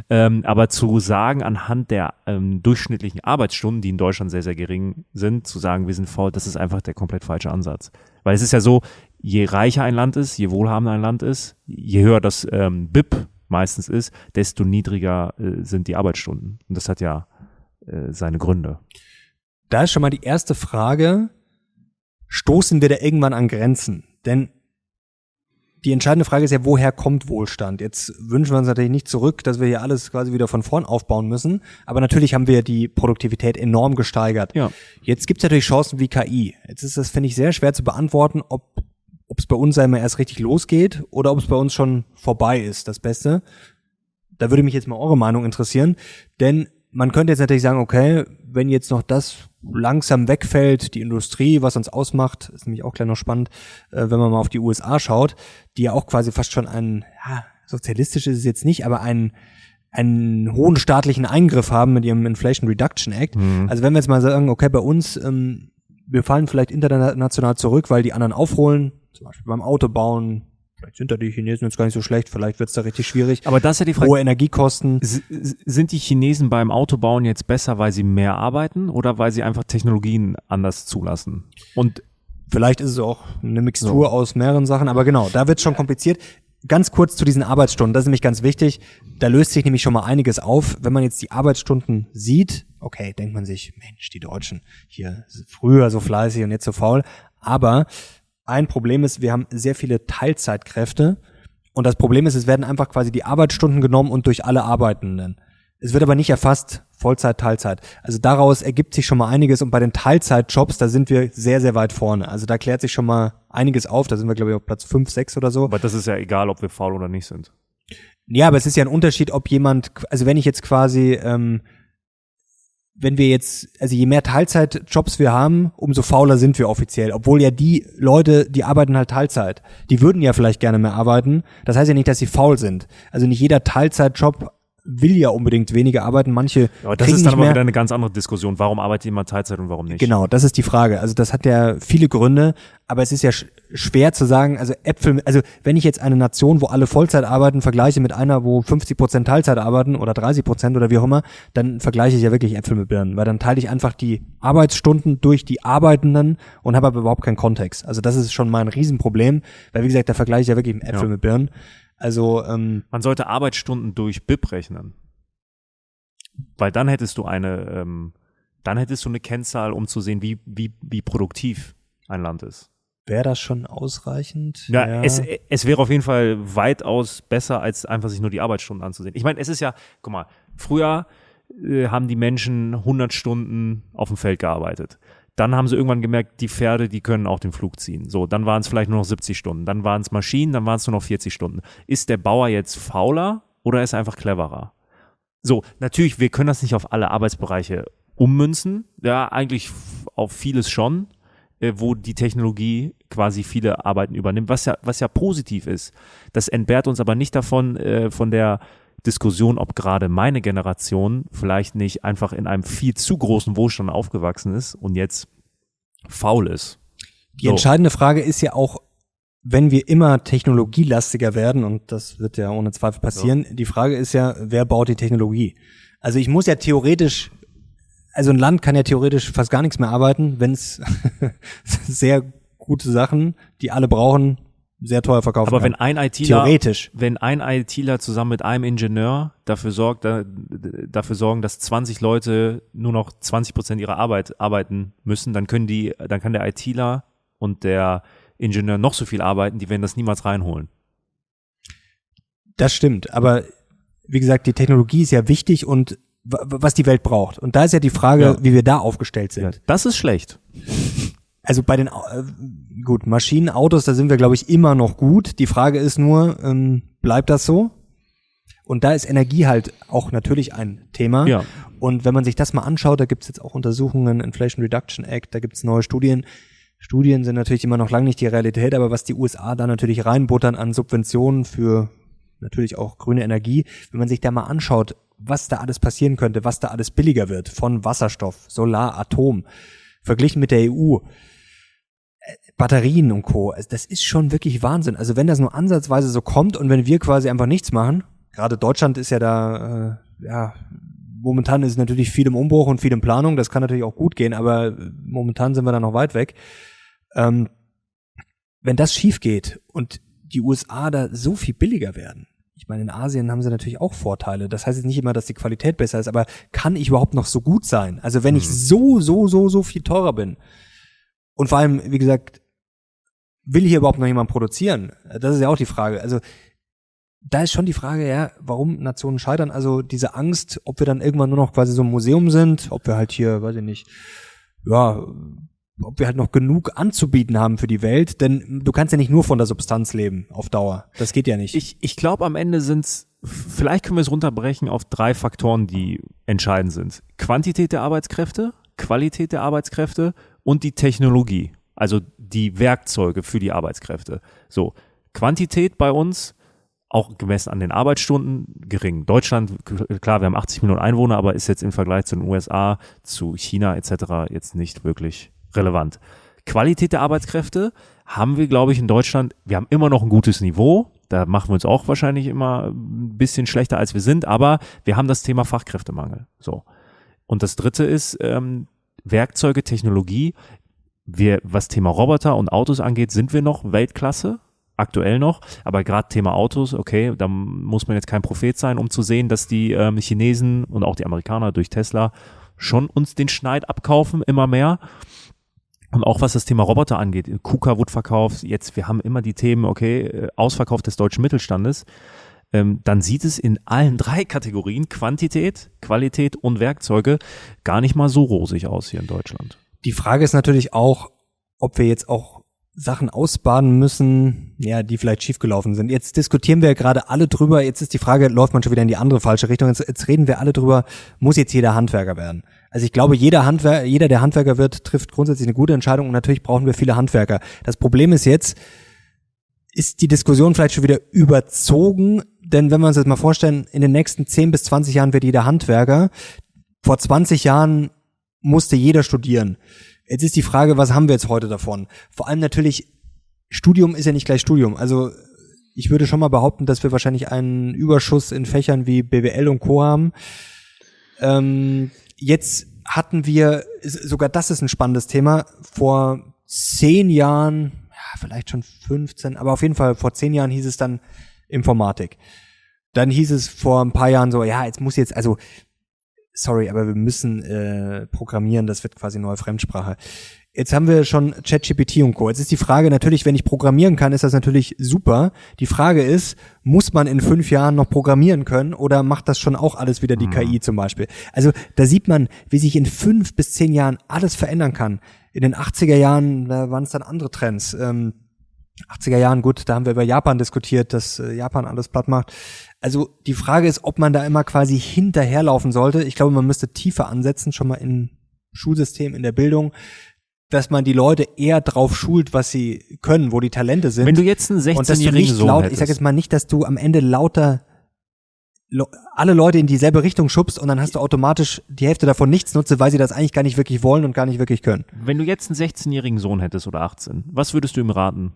B: Ähm, aber zu sagen, anhand der ähm, durchschnittlichen Arbeitsstunden, die in Deutschland sehr, sehr gering sind, zu sagen, wir sind faul, das ist einfach der komplett falsche Ansatz. Weil es ist ja so, je reicher ein Land ist, je wohlhabender ein Land ist, je höher das ähm, BIP meistens ist, desto niedriger äh, sind die Arbeitsstunden. Und das hat ja äh, seine Gründe.
A: Da ist schon mal die erste Frage, stoßen wir da irgendwann an Grenzen? Denn die entscheidende Frage ist ja, woher kommt Wohlstand? Jetzt wünschen wir uns natürlich nicht zurück, dass wir hier alles quasi wieder von vorn aufbauen müssen. Aber natürlich haben wir die Produktivität enorm gesteigert.
B: Ja.
A: Jetzt gibt es natürlich Chancen wie KI. Jetzt ist das, finde ich, sehr schwer zu beantworten, ob ob es bei uns einmal erst richtig losgeht oder ob es bei uns schon vorbei ist, das Beste. Da würde mich jetzt mal eure Meinung interessieren, denn man könnte jetzt natürlich sagen, okay, wenn jetzt noch das langsam wegfällt, die Industrie, was uns ausmacht, ist nämlich auch gleich noch spannend, äh, wenn man mal auf die USA schaut, die ja auch quasi fast schon ein, ja, sozialistisch ist es jetzt nicht, aber ein, einen hohen staatlichen Eingriff haben mit ihrem Inflation Reduction Act. Mhm. Also wenn wir jetzt mal sagen, okay, bei uns, ähm, wir fallen vielleicht international zurück, weil die anderen aufholen, zum Beispiel beim Autobauen, Vielleicht sind da die Chinesen jetzt gar nicht so schlecht, vielleicht wird es da richtig schwierig.
B: Aber das ist ja die Frage.
A: Hohe Energiekosten.
B: Sind die Chinesen beim Autobauen jetzt besser, weil sie mehr arbeiten oder weil sie einfach Technologien anders zulassen?
A: Und vielleicht ist es auch eine Mixtur so. aus mehreren Sachen, aber genau, da wird es schon kompliziert. Ganz kurz zu diesen Arbeitsstunden, das ist nämlich ganz wichtig. Da löst sich nämlich schon mal einiges auf. Wenn man jetzt die Arbeitsstunden sieht, okay, denkt man sich, Mensch, die Deutschen hier früher so fleißig und jetzt so faul. Aber ein Problem ist, wir haben sehr viele Teilzeitkräfte. Und das Problem ist, es werden einfach quasi die Arbeitsstunden genommen und durch alle Arbeitenden. Es wird aber nicht erfasst, Vollzeit, Teilzeit. Also daraus ergibt sich schon mal einiges und bei den Teilzeitjobs, da sind wir sehr, sehr weit vorne. Also da klärt sich schon mal einiges auf. Da sind wir, glaube ich, auf Platz 5, 6 oder so.
B: Aber das ist ja egal, ob wir faul oder nicht sind.
A: Ja, aber es ist ja ein Unterschied, ob jemand, also wenn ich jetzt quasi ähm, wenn wir jetzt, also je mehr Teilzeitjobs wir haben, umso fauler sind wir offiziell. Obwohl ja die Leute, die arbeiten halt Teilzeit. Die würden ja vielleicht gerne mehr arbeiten. Das heißt ja nicht, dass sie faul sind. Also nicht jeder Teilzeitjob will ja unbedingt weniger arbeiten. Manche.
B: Aber das ist dann aber wieder eine ganz andere Diskussion. Warum arbeitet jemand Teilzeit und warum nicht?
A: Genau, das ist die Frage. Also das hat ja viele Gründe, aber es ist ja sch schwer zu sagen, also Äpfel, also wenn ich jetzt eine Nation, wo alle Vollzeit arbeiten, vergleiche mit einer, wo 50 Prozent Teilzeit arbeiten oder 30 Prozent oder wie auch immer, dann vergleiche ich ja wirklich Äpfel mit Birnen, weil dann teile ich einfach die Arbeitsstunden durch die Arbeitenden und habe aber überhaupt keinen Kontext. Also das ist schon mal ein Riesenproblem, weil wie gesagt, da vergleiche ich ja wirklich Äpfel ja. mit Birnen. Also ähm,
B: man sollte Arbeitsstunden durch BIP rechnen, weil dann hättest du eine, ähm, dann hättest du eine Kennzahl, um zu sehen, wie wie wie produktiv ein Land ist.
A: Wäre das schon ausreichend?
B: Ja, ja, Es, es wäre auf jeden Fall weitaus besser, als einfach sich nur die Arbeitsstunden anzusehen. Ich meine, es ist ja, guck mal, früher äh, haben die Menschen 100 Stunden auf dem Feld gearbeitet. Dann haben sie irgendwann gemerkt, die Pferde, die können auch den Flug ziehen. So, dann waren es vielleicht nur noch 70 Stunden. Dann waren es Maschinen, dann waren es nur noch 40 Stunden. Ist der Bauer jetzt fauler oder ist er einfach cleverer? So, natürlich, wir können das nicht auf alle Arbeitsbereiche ummünzen. Ja, eigentlich auf vieles schon, äh, wo die Technologie quasi viele Arbeiten übernimmt, was ja, was ja positiv ist. Das entbehrt uns aber nicht davon, äh, von der Diskussion, ob gerade meine Generation vielleicht nicht einfach in einem viel zu großen Wohlstand aufgewachsen ist und jetzt faul ist.
A: Die so. entscheidende Frage ist ja auch, wenn wir immer technologielastiger werden, und das wird ja ohne Zweifel passieren, so. die Frage ist ja, wer baut die Technologie? Also ich muss ja theoretisch, also ein Land kann ja theoretisch fast gar nichts mehr arbeiten, wenn es (laughs) sehr gute Sachen, die alle brauchen, sehr teuer verkaufen
B: Aber kann. wenn ein ITler, theoretisch, wenn ein ITler zusammen mit einem Ingenieur dafür sorgt, da, dafür sorgen, dass 20 Leute nur noch 20 Prozent ihrer Arbeit arbeiten müssen, dann können die, dann kann der ITler und der Ingenieur noch so viel arbeiten, die werden das niemals reinholen.
A: Das stimmt, aber wie gesagt, die Technologie ist ja wichtig und was die Welt braucht. Und da ist ja die Frage, ja. wie wir da aufgestellt sind. Ja,
B: das ist schlecht
A: also bei den äh, gut Maschinenautos, da sind wir glaube ich immer noch gut. Die Frage ist nur, ähm, bleibt das so? Und da ist Energie halt auch natürlich ein Thema.
B: Ja.
A: Und wenn man sich das mal anschaut, da gibt's jetzt auch Untersuchungen, Inflation Reduction Act, da gibt's neue Studien. Studien sind natürlich immer noch lange nicht die Realität, aber was die USA da natürlich reinbuttern an Subventionen für natürlich auch grüne Energie, wenn man sich da mal anschaut, was da alles passieren könnte, was da alles billiger wird, von Wasserstoff, Solar, Atom, verglichen mit der EU, Batterien und Co. Also das ist schon wirklich Wahnsinn. Also wenn das nur ansatzweise so kommt und wenn wir quasi einfach nichts machen, gerade Deutschland ist ja da, äh, ja, momentan ist natürlich viel im Umbruch und viel in Planung, das kann natürlich auch gut gehen, aber momentan sind wir da noch weit weg. Ähm, wenn das schief geht und die USA da so viel billiger werden, ich meine, in Asien haben sie natürlich auch Vorteile. Das heißt jetzt nicht immer, dass die Qualität besser ist, aber kann ich überhaupt noch so gut sein? Also wenn mhm. ich so, so, so, so viel teurer bin und vor allem, wie gesagt, will hier überhaupt noch jemand produzieren? Das ist ja auch die Frage. Also da ist schon die Frage, ja, warum Nationen scheitern. Also diese Angst, ob wir dann irgendwann nur noch quasi so ein Museum sind, ob wir halt hier, weiß ich nicht, ja, ob wir halt noch genug anzubieten haben für die Welt, denn du kannst ja nicht nur von der Substanz leben auf Dauer. Das geht ja nicht.
B: Ich, ich glaube, am Ende sind's vielleicht können wir es runterbrechen auf drei Faktoren, die entscheidend sind. Quantität der Arbeitskräfte, Qualität der Arbeitskräfte und die Technologie, also die Werkzeuge für die Arbeitskräfte. So, Quantität bei uns, auch gemessen an den Arbeitsstunden, gering. Deutschland, klar, wir haben 80 Millionen Einwohner, aber ist jetzt im Vergleich zu den USA, zu China etc. jetzt nicht wirklich relevant. Qualität der Arbeitskräfte haben wir, glaube ich, in Deutschland, wir haben immer noch ein gutes Niveau. Da machen wir uns auch wahrscheinlich immer ein bisschen schlechter, als wir sind, aber wir haben das Thema Fachkräftemangel. So. Und das dritte ist ähm, Werkzeuge, Technologie. Wir, was Thema Roboter und Autos angeht, sind wir noch Weltklasse aktuell noch, aber gerade Thema Autos, okay, da muss man jetzt kein Prophet sein, um zu sehen, dass die ähm, Chinesen und auch die Amerikaner durch Tesla schon uns den Schneid abkaufen, immer mehr. Und auch was das Thema Roboter angeht, KUKA wurde verkauft, jetzt, wir haben immer die Themen, okay, äh, Ausverkauf des deutschen Mittelstandes, ähm, dann sieht es in allen (laughs) drei Kategorien, Quantität, Qualität und Werkzeuge, gar nicht mal so rosig aus hier in Deutschland.
A: Die Frage ist natürlich auch, ob wir jetzt auch Sachen ausbaden müssen, ja, die vielleicht schiefgelaufen sind. Jetzt diskutieren wir gerade alle drüber. Jetzt ist die Frage, läuft man schon wieder in die andere falsche Richtung? Jetzt, jetzt reden wir alle drüber, muss jetzt jeder Handwerker werden? Also ich glaube, jeder Handwerker, jeder, der Handwerker wird, trifft grundsätzlich eine gute Entscheidung und natürlich brauchen wir viele Handwerker. Das Problem ist jetzt, ist die Diskussion vielleicht schon wieder überzogen, denn wenn wir uns das mal vorstellen, in den nächsten 10 bis 20 Jahren wird jeder Handwerker. Vor 20 Jahren musste jeder studieren. Jetzt ist die Frage, was haben wir jetzt heute davon? Vor allem natürlich, Studium ist ja nicht gleich Studium. Also ich würde schon mal behaupten, dass wir wahrscheinlich einen Überschuss in Fächern wie BWL und Co. haben. Ähm, jetzt hatten wir, sogar das ist ein spannendes Thema, vor zehn Jahren, ja, vielleicht schon 15, aber auf jeden Fall vor zehn Jahren hieß es dann Informatik. Dann hieß es vor ein paar Jahren so, ja, jetzt muss jetzt, also sorry, aber wir müssen äh, programmieren, das wird quasi neue Fremdsprache. Jetzt haben wir schon ChatGPT und Co. Jetzt ist die Frage natürlich, wenn ich programmieren kann, ist das natürlich super. Die Frage ist, muss man in fünf Jahren noch programmieren können oder macht das schon auch alles wieder die mhm. KI zum Beispiel? Also da sieht man, wie sich in fünf bis zehn Jahren alles verändern kann. In den 80er Jahren, da waren es dann andere Trends. Ähm, 80er Jahren, gut, da haben wir über Japan diskutiert, dass äh, Japan alles platt macht. Also die Frage ist, ob man da immer quasi hinterherlaufen sollte. Ich glaube, man müsste tiefer ansetzen, schon mal im Schulsystem, in der Bildung, dass man die Leute eher drauf schult, was sie können, wo die Talente sind.
B: Wenn du jetzt einen 16-jährigen Sohn
A: laut,
B: hättest.
A: Ich sage jetzt mal nicht, dass du am Ende lauter alle Leute in dieselbe Richtung schubst und dann hast du automatisch die Hälfte davon nichts nutze, weil sie das eigentlich gar nicht wirklich wollen und gar nicht wirklich können.
B: Wenn du jetzt einen 16-jährigen Sohn hättest oder 18, was würdest du ihm raten?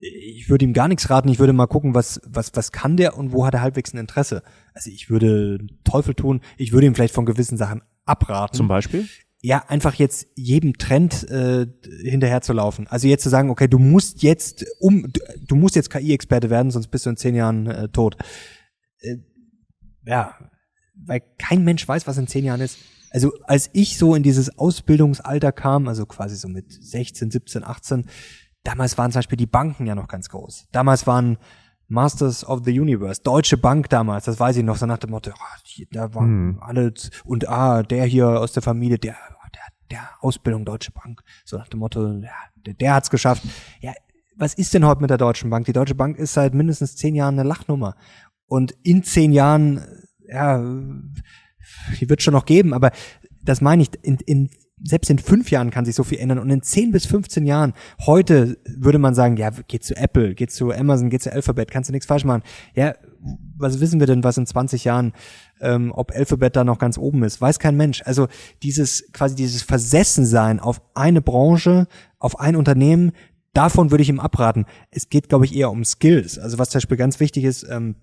A: Ich würde ihm gar nichts raten. Ich würde mal gucken, was, was, was kann der und wo hat er halbwegs ein Interesse. Also ich würde Teufel tun. Ich würde ihm vielleicht von gewissen Sachen abraten.
B: Zum Beispiel?
A: Ja, einfach jetzt jedem Trend äh, hinterher zu laufen. Also jetzt zu sagen, okay, du musst jetzt um, du, musst jetzt KI-Experte werden, sonst bist du in zehn Jahren äh, tot. Äh, ja, weil kein Mensch weiß, was in zehn Jahren ist. Also als ich so in dieses Ausbildungsalter kam, also quasi so mit 16, 17, 18, Damals waren zum Beispiel die Banken ja noch ganz groß. Damals waren Masters of the Universe, Deutsche Bank damals, das weiß ich noch, so nach dem Motto, oh, da waren hm. alle und ah, der hier aus der Familie, der, der, der Ausbildung Deutsche Bank, so nach dem Motto, ja, der, der hat's geschafft. Ja, was ist denn heute mit der Deutschen Bank? Die Deutsche Bank ist seit mindestens zehn Jahren eine Lachnummer. Und in zehn Jahren, ja, die wird schon noch geben, aber das meine ich, in, in selbst in fünf Jahren kann sich so viel ändern und in zehn bis 15 Jahren, heute würde man sagen, ja, geht zu Apple, geht zu Amazon, geht zu Alphabet, kannst du nichts falsch machen. Ja, was wissen wir denn, was in 20 Jahren, ähm, ob Alphabet da noch ganz oben ist? Weiß kein Mensch. Also dieses, quasi dieses Versessensein auf eine Branche, auf ein Unternehmen, davon würde ich ihm abraten. Es geht, glaube ich, eher um Skills. Also was zum Beispiel ganz wichtig ist, ähm,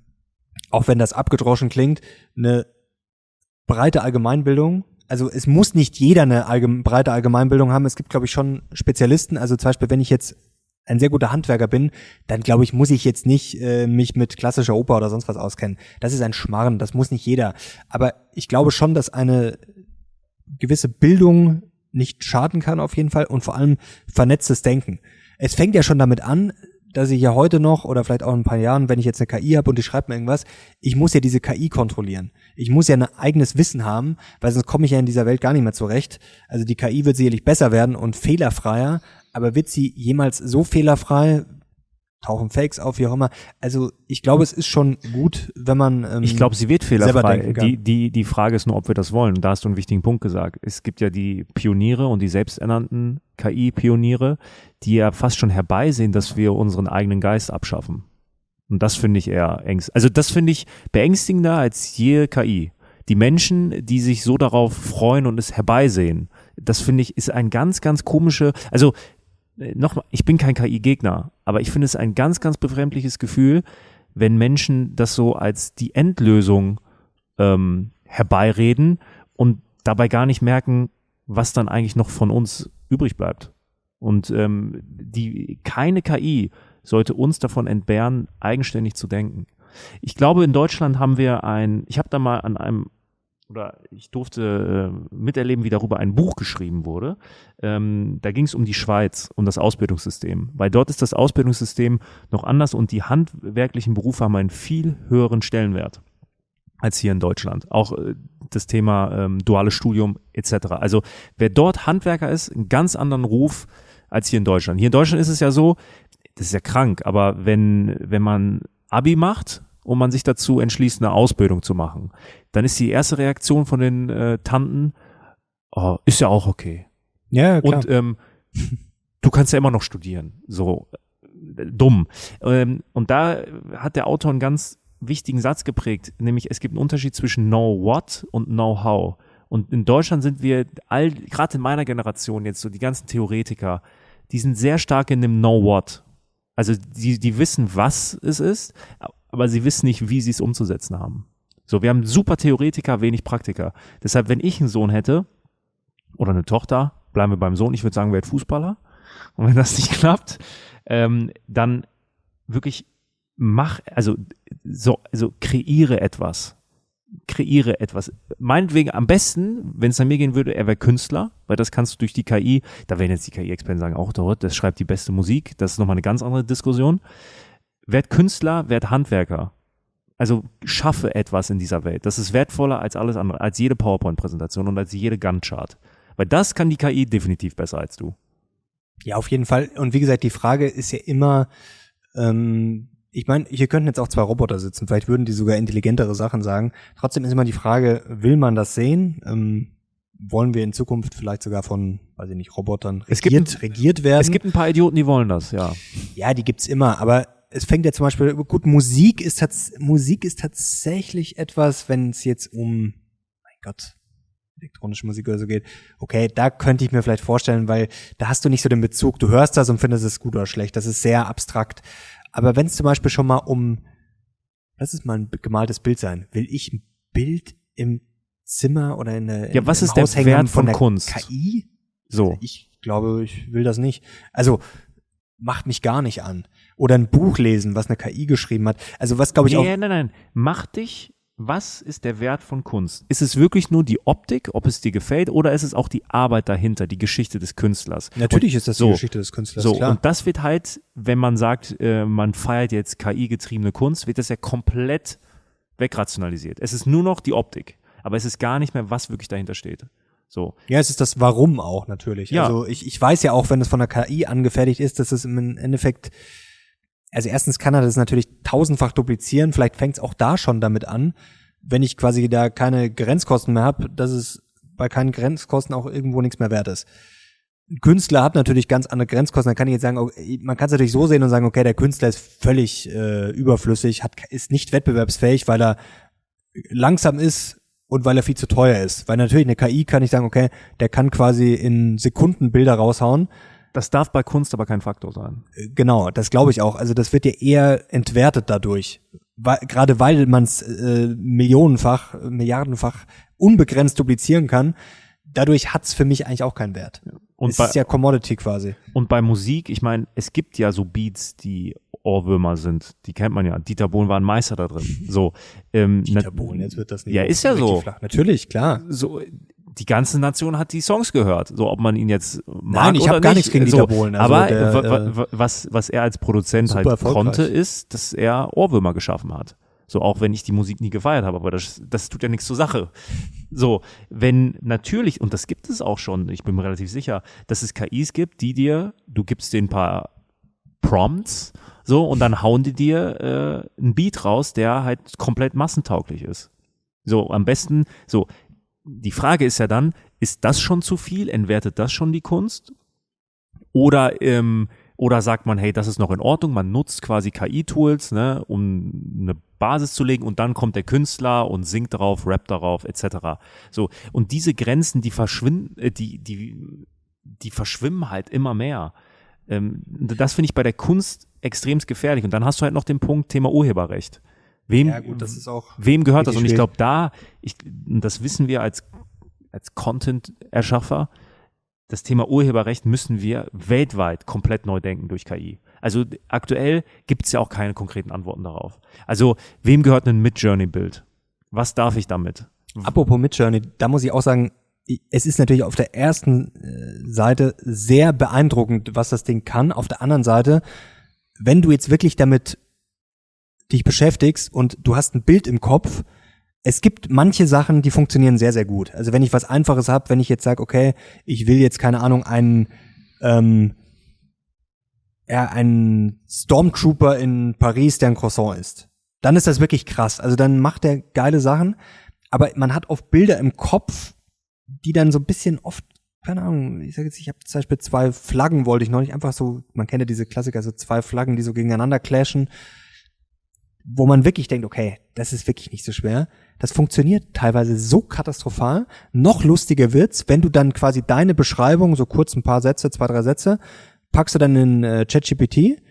A: auch wenn das abgedroschen klingt, eine breite Allgemeinbildung. Also es muss nicht jeder eine allgeme breite Allgemeinbildung haben. Es gibt, glaube ich, schon Spezialisten. Also zum Beispiel, wenn ich jetzt ein sehr guter Handwerker bin, dann glaube ich, muss ich jetzt nicht äh, mich mit klassischer Oper oder sonst was auskennen. Das ist ein Schmarrn, das muss nicht jeder. Aber ich glaube schon, dass eine gewisse Bildung nicht schaden kann auf jeden Fall und vor allem vernetztes Denken. Es fängt ja schon damit an, dass ich ja heute noch oder vielleicht auch in ein paar Jahren, wenn ich jetzt eine KI habe und die schreibt mir irgendwas, ich muss ja diese KI kontrollieren. Ich muss ja ein eigenes Wissen haben, weil sonst komme ich ja in dieser Welt gar nicht mehr zurecht. Also die KI wird sicherlich besser werden und fehlerfreier, aber wird sie jemals so fehlerfrei, tauchen Fakes auf, wie auch immer. Also ich glaube, es ist schon gut, wenn man. Ähm,
B: ich glaube, sie wird fehlerfrei. Die, die, die Frage ist nur, ob wir das wollen. Da hast du einen wichtigen Punkt gesagt. Es gibt ja die Pioniere und die selbsternannten KI-Pioniere, die ja fast schon herbeisehen, dass wir unseren eigenen Geist abschaffen. Und das finde ich eher ängst. Also das finde ich beängstigender als je KI. Die Menschen, die sich so darauf freuen und es herbeisehen, das finde ich ist ein ganz, ganz komische, also nochmal, ich bin kein KI-Gegner, aber ich finde es ein ganz, ganz befremdliches Gefühl, wenn Menschen das so als die Endlösung ähm, herbeireden und dabei gar nicht merken, was dann eigentlich noch von uns übrig bleibt. Und ähm, die keine KI sollte uns davon entbehren, eigenständig zu denken. Ich glaube, in Deutschland haben wir ein, ich habe da mal an einem oder ich durfte äh, miterleben, wie darüber ein Buch geschrieben wurde. Ähm, da ging es um die Schweiz, um das Ausbildungssystem. Weil dort ist das Ausbildungssystem noch anders und die handwerklichen Berufe haben einen viel höheren Stellenwert als hier in Deutschland. Auch äh, das Thema ähm, duales Studium etc. Also wer dort Handwerker ist, einen ganz anderen Ruf als hier in Deutschland. Hier in Deutschland ist es ja so, das ist ja krank, aber wenn, wenn man Abi macht und man sich dazu entschließt, eine Ausbildung zu machen, dann ist die erste Reaktion von den äh, Tanten, oh, ist ja auch okay.
A: Ja, klar.
B: Und ähm, du kannst ja immer noch studieren. So äh, dumm. Ähm, und da hat der Autor einen ganz wichtigen Satz geprägt, nämlich es gibt einen Unterschied zwischen Know What und Know How. Und in Deutschland sind wir all, gerade in meiner Generation jetzt so die ganzen Theoretiker, die sind sehr stark in dem Know What. Also die, die wissen, was es ist, aber sie wissen nicht, wie sie es umzusetzen haben. So, wir haben super Theoretiker, wenig Praktiker. Deshalb, wenn ich einen Sohn hätte oder eine Tochter, bleiben wir beim Sohn, ich würde sagen, werd Fußballer. Und wenn das nicht (laughs) klappt, ähm, dann wirklich mach, also so, also kreiere etwas. Kreiere etwas. Meinetwegen am besten, wenn es an mir gehen würde, er wäre Künstler, weil das kannst du durch die KI, da werden jetzt die KI-Experten sagen, auch dort, das schreibt die beste Musik, das ist nochmal eine ganz andere Diskussion werd Künstler, werd Handwerker. Also schaffe etwas in dieser Welt. Das ist wertvoller als alles andere, als jede PowerPoint-Präsentation und als jede Gantt-Chart. Weil das kann die KI definitiv besser als du.
A: Ja, auf jeden Fall. Und wie gesagt, die Frage ist ja immer, ähm, ich meine, hier könnten jetzt auch zwei Roboter sitzen, vielleicht würden die sogar intelligentere Sachen sagen. Trotzdem ist immer die Frage, will man das sehen? Ähm, wollen wir in Zukunft vielleicht sogar von, weiß ich nicht, Robotern regiert,
B: gibt,
A: regiert werden?
B: Es gibt ein paar Idioten, die wollen das, ja.
A: Ja, die gibt's immer, aber es fängt ja zum Beispiel, gut, Musik ist, Musik ist tatsächlich etwas, wenn es jetzt um, mein Gott, elektronische Musik oder so geht, okay, da könnte ich mir vielleicht vorstellen, weil da hast du nicht so den Bezug, du hörst das und findest es gut oder schlecht, das ist sehr abstrakt. Aber wenn es zum Beispiel schon mal um, lass es mal ein gemaltes Bild sein, will ich ein Bild im Zimmer oder in der
B: Ja, was ist der Wert von, von Kunst?
A: KI?
B: So.
A: Ich glaube, ich will das nicht. Also macht mich gar nicht an. Oder ein Buch lesen, was eine KI geschrieben hat. Also was glaube ich
B: nee,
A: auch.
B: Nein, nein, nein. Mach dich. Was ist der Wert von Kunst? Ist es wirklich nur die Optik, ob es dir gefällt, oder ist es auch die Arbeit dahinter, die Geschichte des Künstlers?
A: Natürlich
B: und
A: ist das
B: so,
A: die Geschichte des Künstlers.
B: So,
A: klar.
B: und das wird halt, wenn man sagt, äh, man feiert jetzt KI-getriebene Kunst, wird das ja komplett wegrationalisiert. Es ist nur noch die Optik, aber es ist gar nicht mehr, was wirklich dahinter steht. So.
A: Ja, es ist das Warum auch natürlich.
B: Ja.
A: Also ich, ich weiß ja auch, wenn es von der KI angefertigt ist, dass es im Endeffekt, also erstens kann er das natürlich tausendfach duplizieren, vielleicht fängt es auch da schon damit an, wenn ich quasi da keine Grenzkosten mehr habe, dass es bei keinen Grenzkosten auch irgendwo nichts mehr wert ist. Ein Künstler hat natürlich ganz andere Grenzkosten. Dann kann ich jetzt sagen, man kann es natürlich so sehen und sagen, okay, der Künstler ist völlig äh, überflüssig, hat, ist nicht wettbewerbsfähig, weil er langsam ist, und weil er viel zu teuer ist. Weil natürlich eine KI kann ich sagen, okay, der kann quasi in Sekunden Bilder raushauen.
B: Das darf bei Kunst aber kein Faktor sein.
A: Äh, genau, das glaube ich auch. Also das wird ja eher entwertet dadurch. Weil, gerade weil man es äh, millionenfach, milliardenfach unbegrenzt duplizieren kann, dadurch hat's für mich eigentlich auch keinen Wert.
B: Und
A: es
B: bei,
A: ist ja Commodity quasi.
B: und bei Musik, ich meine, es gibt ja so Beats, die Ohrwürmer sind. Die kennt man ja. Dieter Bohlen war ein Meister da drin. So, ähm, na-
A: wird das
B: Ja, ist ja so.
A: Flach. Natürlich, klar.
B: so die ganze Nation hat die Songs gehört, so ob man ihn jetzt mag
A: Nein, ich
B: oder
A: hab gar
B: nicht.
A: nichts gegen
B: so,
A: Dieter Bohlen, also
B: aber
A: der, äh,
B: wa- was was er als Produzent halt konnte, ist, dass er Ohrwürmer geschaffen hat. So auch wenn ich die Musik nie gefeiert habe, aber das das tut ja nichts zur Sache. So, wenn natürlich und das gibt es auch schon, ich bin mir relativ sicher, dass es KIs gibt, die dir, du gibst denen ein paar Prompts, so und dann hauen die dir äh, einen Beat raus, der halt komplett massentauglich ist. So, am besten, so, die Frage ist ja dann, ist das schon zu viel? Entwertet das schon die Kunst? Oder, ähm, oder sagt man, hey, das ist noch in Ordnung, man nutzt quasi KI-Tools, ne, um eine Basis zu legen und dann kommt der Künstler und singt darauf, rappt darauf, etc. So, und diese Grenzen, die verschwinden, äh, die, die, die verschwimmen halt immer mehr. Ähm, das finde ich bei der Kunst extremst gefährlich. Und dann hast du halt noch den Punkt Thema Urheberrecht. Wem,
A: Ja, gut, das ist auch.
B: wem gehört das? Und ich glaube, da, ich, das wissen wir als, als Content-Erschaffer, das Thema Urheberrecht müssen wir weltweit komplett neu denken durch KI. Also aktuell gibt es ja auch keine konkreten Antworten darauf. Also wem gehört ein Mid-Journey-Bild? Was darf ich damit?
A: Apropos Midjourney, da muss ich auch sagen, es ist natürlich auf der ersten äh, Seite sehr beeindruckend, was das Ding kann. Auf der anderen Seite, wenn du jetzt wirklich damit dich beschäftigst und du hast ein Bild im Kopf, es gibt manche Sachen, die funktionieren sehr, sehr gut. Also wenn ich was Einfaches habe, wenn ich jetzt sage, okay, ich will jetzt, keine Ahnung, einen, ähm, ja, einen Stormtrooper in Paris, der ein Croissant ist, dann ist das wirklich krass. Also dann macht der geile Sachen, aber man hat oft Bilder im Kopf, die dann so ein bisschen oft, keine Ahnung, ich sage jetzt, ich habe zum Beispiel zwei Flaggen, wollte ich noch nicht einfach so, man kennt ja diese Klassiker, so zwei Flaggen, die so gegeneinander clashen, wo man wirklich denkt, okay, das ist wirklich nicht so schwer. Das funktioniert teilweise so katastrophal. Noch lustiger wird's, wenn du dann quasi deine Beschreibung, so kurz ein paar Sätze, zwei, drei Sätze, packst du dann in äh, ChatGPT,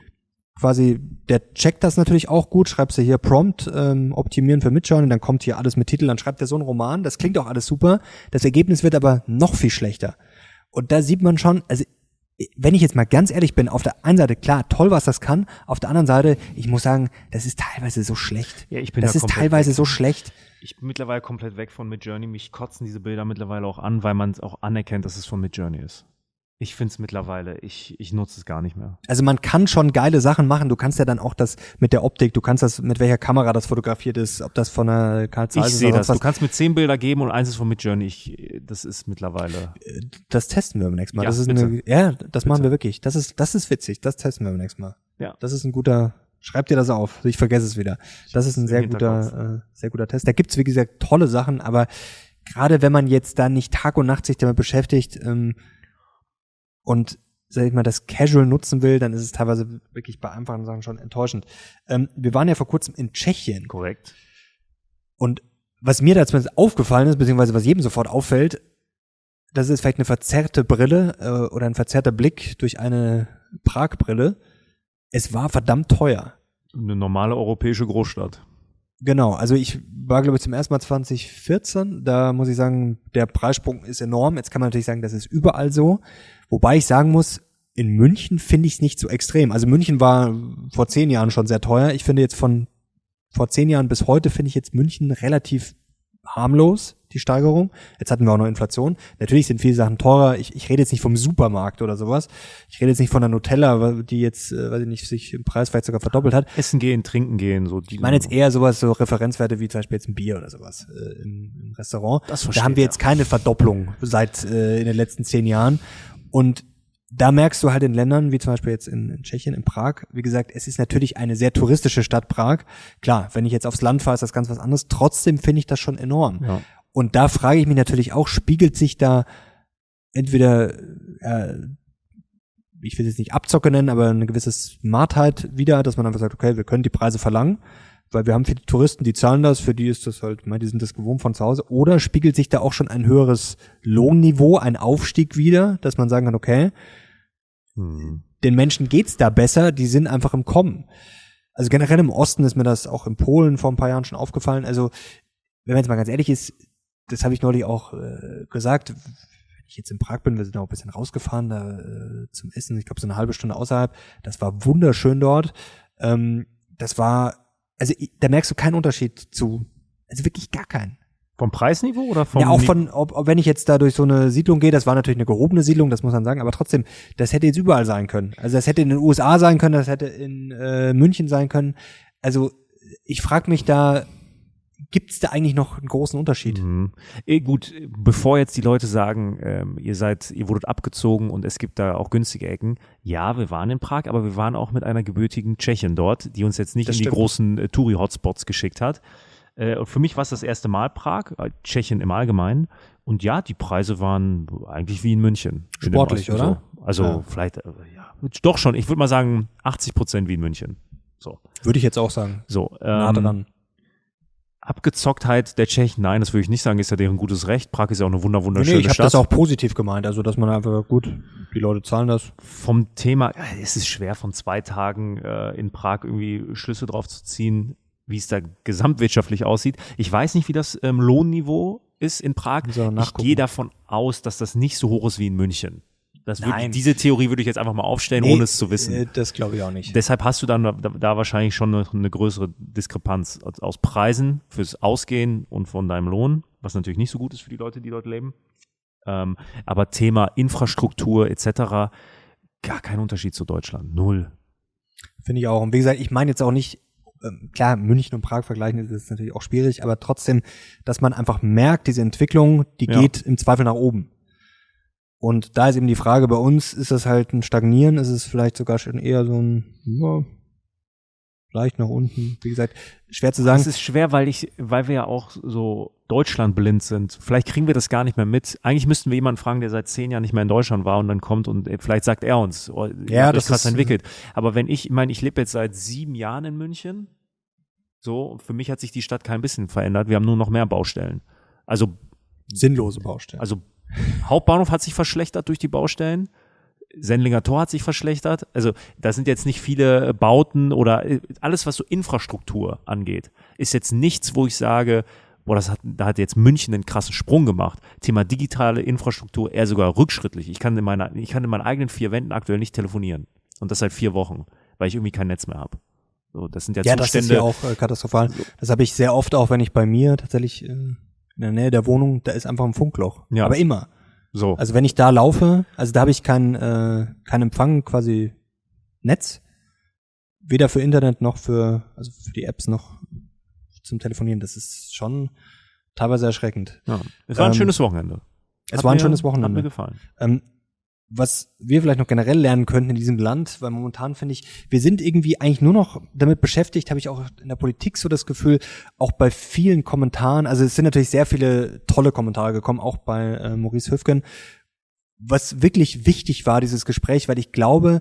A: quasi, der checkt das natürlich auch gut, schreibst du hier Prompt, ähm, optimieren für Midjourney, dann kommt hier alles mit Titel, dann schreibt er so einen Roman, das klingt auch alles super, das Ergebnis wird aber noch viel schlechter. Und da sieht man schon, also wenn ich jetzt mal ganz ehrlich bin, auf der einen Seite klar, toll, was das kann, auf der anderen Seite, ich muss sagen, das ist teilweise so schlecht.
B: Ja, ich bin
A: das
B: da
A: ist teilweise
B: weg.
A: so schlecht.
B: Ich bin mittlerweile komplett weg von Midjourney. Mich kotzen diese Bilder mittlerweile auch an, weil man es auch anerkennt, dass es von Midjourney ist. Ich finde es mittlerweile, ich, ich nutze es gar nicht mehr.
A: Also man kann schon geile Sachen machen. Du kannst ja dann auch das mit der Optik, du kannst das, mit welcher Kamera das fotografiert ist, ob das von einer Karl Zeiss
B: Ich sehe
A: oder
B: das.
A: sonst
B: Du kannst mir zehn Bilder geben und eins ist von Midjourney. Ich, das ist mittlerweile.
A: Das testen wir beim nächsten Mal.
B: Ja,
A: das ist
B: bitte.
A: eine, ja, das machen wir wirklich. Das ist, das ist witzig. Das testen wir beim nächsten Mal.
B: Ja.
A: Das ist ein guter, schreib dir das auf. Ich vergesse es wieder. Das ist ein sehr guter, äh, sehr guter Test. Da gibt's wie gesagt tolle Sachen, aber gerade wenn man jetzt da nicht Tag und Nacht sich damit beschäftigt, ähm, und sag ich mal, das Casual nutzen will, dann ist es teilweise wirklich bei einfachen Sachen schon enttäuschend. Ähm, wir waren ja vor kurzem in Tschechien
B: Korrekt.
A: und was mir da zumindest aufgefallen ist, beziehungsweise was jedem sofort auffällt, das ist vielleicht eine verzerrte Brille äh, oder ein verzerrter Blick durch eine Prag-Brille. Es war verdammt teuer.
B: Eine normale europäische Großstadt.
A: Genau, also ich war, glaube ich, zum ersten Mal 2014. Da muss ich sagen, der Preissprung ist enorm. Jetzt kann man natürlich sagen, das ist überall so. Wobei ich sagen muss, in München finde ich es nicht so extrem. Also München war vor zehn Jahren schon sehr teuer. Ich finde jetzt von vor zehn Jahren bis heute finde ich jetzt München relativ harmlos, die Steigerung. Jetzt hatten wir auch noch Inflation. Natürlich sind viele Sachen teurer. Ich, ich rede jetzt nicht vom Supermarkt oder sowas. Ich rede jetzt nicht von der Nutella, die jetzt, äh, weiß ich nicht, sich im Preis vielleicht sogar verdoppelt hat.
B: Essen gehen, trinken gehen, so die.
A: Ich meine jetzt eher sowas, so Referenzwerte wie zum Beispiel jetzt ein Bier oder sowas äh, im, im Restaurant.
B: Das
A: da
B: versteht
A: haben wir jetzt keine Verdopplung seit äh, in den letzten zehn Jahren. Und da merkst du halt in Ländern, wie zum Beispiel jetzt in, in Tschechien, in Prag, wie gesagt, es ist natürlich eine sehr touristische Stadt Prag. Klar, wenn ich jetzt aufs Land fahre, ist das ganz was anderes. Trotzdem finde ich das schon enorm.
B: Ja.
A: Und da frage ich mich natürlich auch, spiegelt sich da entweder, äh, ich will es nicht Abzocke nennen, aber eine gewisse Smartheit wieder, dass man einfach sagt, okay, wir können die Preise verlangen, weil wir haben viele Touristen, die zahlen das, für die ist das halt, meine, die sind das gewohnt von zu Hause. Oder spiegelt sich da auch schon ein höheres Lohnniveau, ein Aufstieg wieder, dass man sagen kann, okay, hm. den Menschen geht's da besser, die sind einfach im Kommen. Also generell im Osten ist mir das auch in Polen vor ein paar Jahren schon aufgefallen. Also, wenn man jetzt mal ganz ehrlich ist, das habe ich neulich auch äh, gesagt, wenn ich jetzt in Prag bin, wir sind auch ein bisschen rausgefahren da äh, zum Essen, ich glaube so eine halbe Stunde außerhalb, das war wunderschön dort. Ähm, das war, also da merkst du keinen Unterschied zu, also wirklich gar keinen.
B: Vom Preisniveau oder vom?
A: Ja, auch von, ob, ob wenn ich jetzt da durch so eine Siedlung gehe, das war natürlich eine gehobene Siedlung, das muss man sagen, aber trotzdem, das hätte jetzt überall sein können. Also das hätte in den USA sein können, das hätte in äh, München sein können. Also ich frage mich da, gibt es da eigentlich noch einen großen Unterschied?
B: Mhm. Eh, gut, bevor jetzt die Leute sagen, ähm, ihr seid, ihr wurdet abgezogen und es gibt da auch günstige Ecken. Ja, wir waren in Prag, aber wir waren auch mit einer gebürtigen Tschechin dort, die uns jetzt nicht das in stimmt. die großen äh, Touri-Hotspots geschickt hat. Äh, für mich war es das erste Mal Prag, äh, Tschechien im Allgemeinen. Und ja, die Preise waren eigentlich wie in München.
A: Sportlich,
B: in
A: oder?
B: So. Also ja. vielleicht, äh, ja, doch schon. Ich würde mal sagen 80 Prozent wie in München. So.
A: Würde ich jetzt auch sagen.
B: So. Ähm, nah dran. Abgezocktheit der Tschechen, nein, das würde ich nicht sagen, ist ja deren gutes Recht. Prag ist ja auch eine wunder wunderschöne nee,
A: ich
B: Stadt.
A: Ich habe das auch positiv gemeint, also dass man einfach gut, die Leute zahlen das.
B: Vom Thema, es ist schwer von zwei Tagen äh, in Prag irgendwie Schlüsse drauf zu ziehen wie es da gesamtwirtschaftlich aussieht. Ich weiß nicht, wie das ähm, Lohnniveau ist in Prag. Ich gehe davon aus, dass das nicht so hoch ist wie in München. Das würd, diese Theorie würde ich jetzt einfach mal aufstellen, nee, ohne es zu wissen. Äh,
A: das glaube ich auch nicht.
B: Deshalb hast du dann da, da wahrscheinlich schon eine, eine, größere Diskrepanz aus Preisen fürs Ausgehen und von deinem Lohn, was natürlich nicht so gut ist für die Leute, die dort leben. Ähm, aber Thema Infrastruktur etc. gar kein Unterschied zu Deutschland. Null.
A: Finde ich auch. Und wie gesagt, ich meine jetzt auch nicht ähm, klar, München und Prag vergleichen ist, ist natürlich auch schwierig, aber trotzdem, dass man einfach merkt, diese Entwicklung, die ja. geht im Zweifel nach oben. Und da ist eben die Frage bei uns, ist das halt ein Stagnieren, ist es vielleicht sogar schon eher so ein, ja, leicht nach unten. Wie gesagt, schwer zu sagen.
B: Es ist schwer, weil ich, weil wir ja auch so Deutschland blind sind. Vielleicht kriegen wir das gar nicht mehr mit. Eigentlich müssten wir jemanden fragen, der seit zehn Jahren nicht mehr in Deutschland war und dann kommt und äh, vielleicht sagt er uns, oh,
A: ja, das ist
B: entwickelt. Aber wenn ich, ich meine, ich lebe jetzt seit sieben Jahren in München. So, für mich hat sich die Stadt kein bisschen verändert. Wir haben nur noch mehr Baustellen. Also
A: sinnlose Baustellen.
B: Also Hauptbahnhof hat sich verschlechtert durch die Baustellen. Sendlinger Tor hat sich verschlechtert. Also da sind jetzt nicht viele Bauten oder äh, alles, was so Infrastruktur angeht, ist jetzt nichts, wo ich sage, boah, das hat, da hat jetzt München einen krassen Sprung gemacht. Thema digitale Infrastruktur eher sogar rückschrittlich. Ich kann in meiner, ich kann in meinen eigenen vier Wänden aktuell nicht telefonieren. Und das seit vier Wochen, weil ich irgendwie kein Netz mehr habe. So, das sind ja, ja
A: Zustände. Ja, das ist ja auch äh, katastrophal. Das habe ich sehr oft auch, wenn ich bei mir tatsächlich äh, in der Nähe der Wohnung, da ist einfach ein Funkloch. Ja. Aber immer. So. Also wenn ich da laufe, also da habe ich keinen äh, kein Empfang quasi Netz, weder für Internet noch für also für die Apps noch zum Telefonieren. Das ist schon teilweise erschreckend.
B: Ja. Es war ein ähm, schönes Wochenende.
A: Es war ein schönes Wochenende. Hat
B: mir gefallen.
A: Ähm, was wir vielleicht noch generell lernen könnten in diesem Land, weil momentan finde ich, wir sind irgendwie eigentlich nur noch damit beschäftigt, habe ich auch in der Politik so das Gefühl, auch bei vielen Kommentaren, also es sind natürlich sehr viele tolle Kommentare gekommen, auch bei äh, Maurice Höfgen, was wirklich wichtig war, dieses Gespräch, weil ich glaube,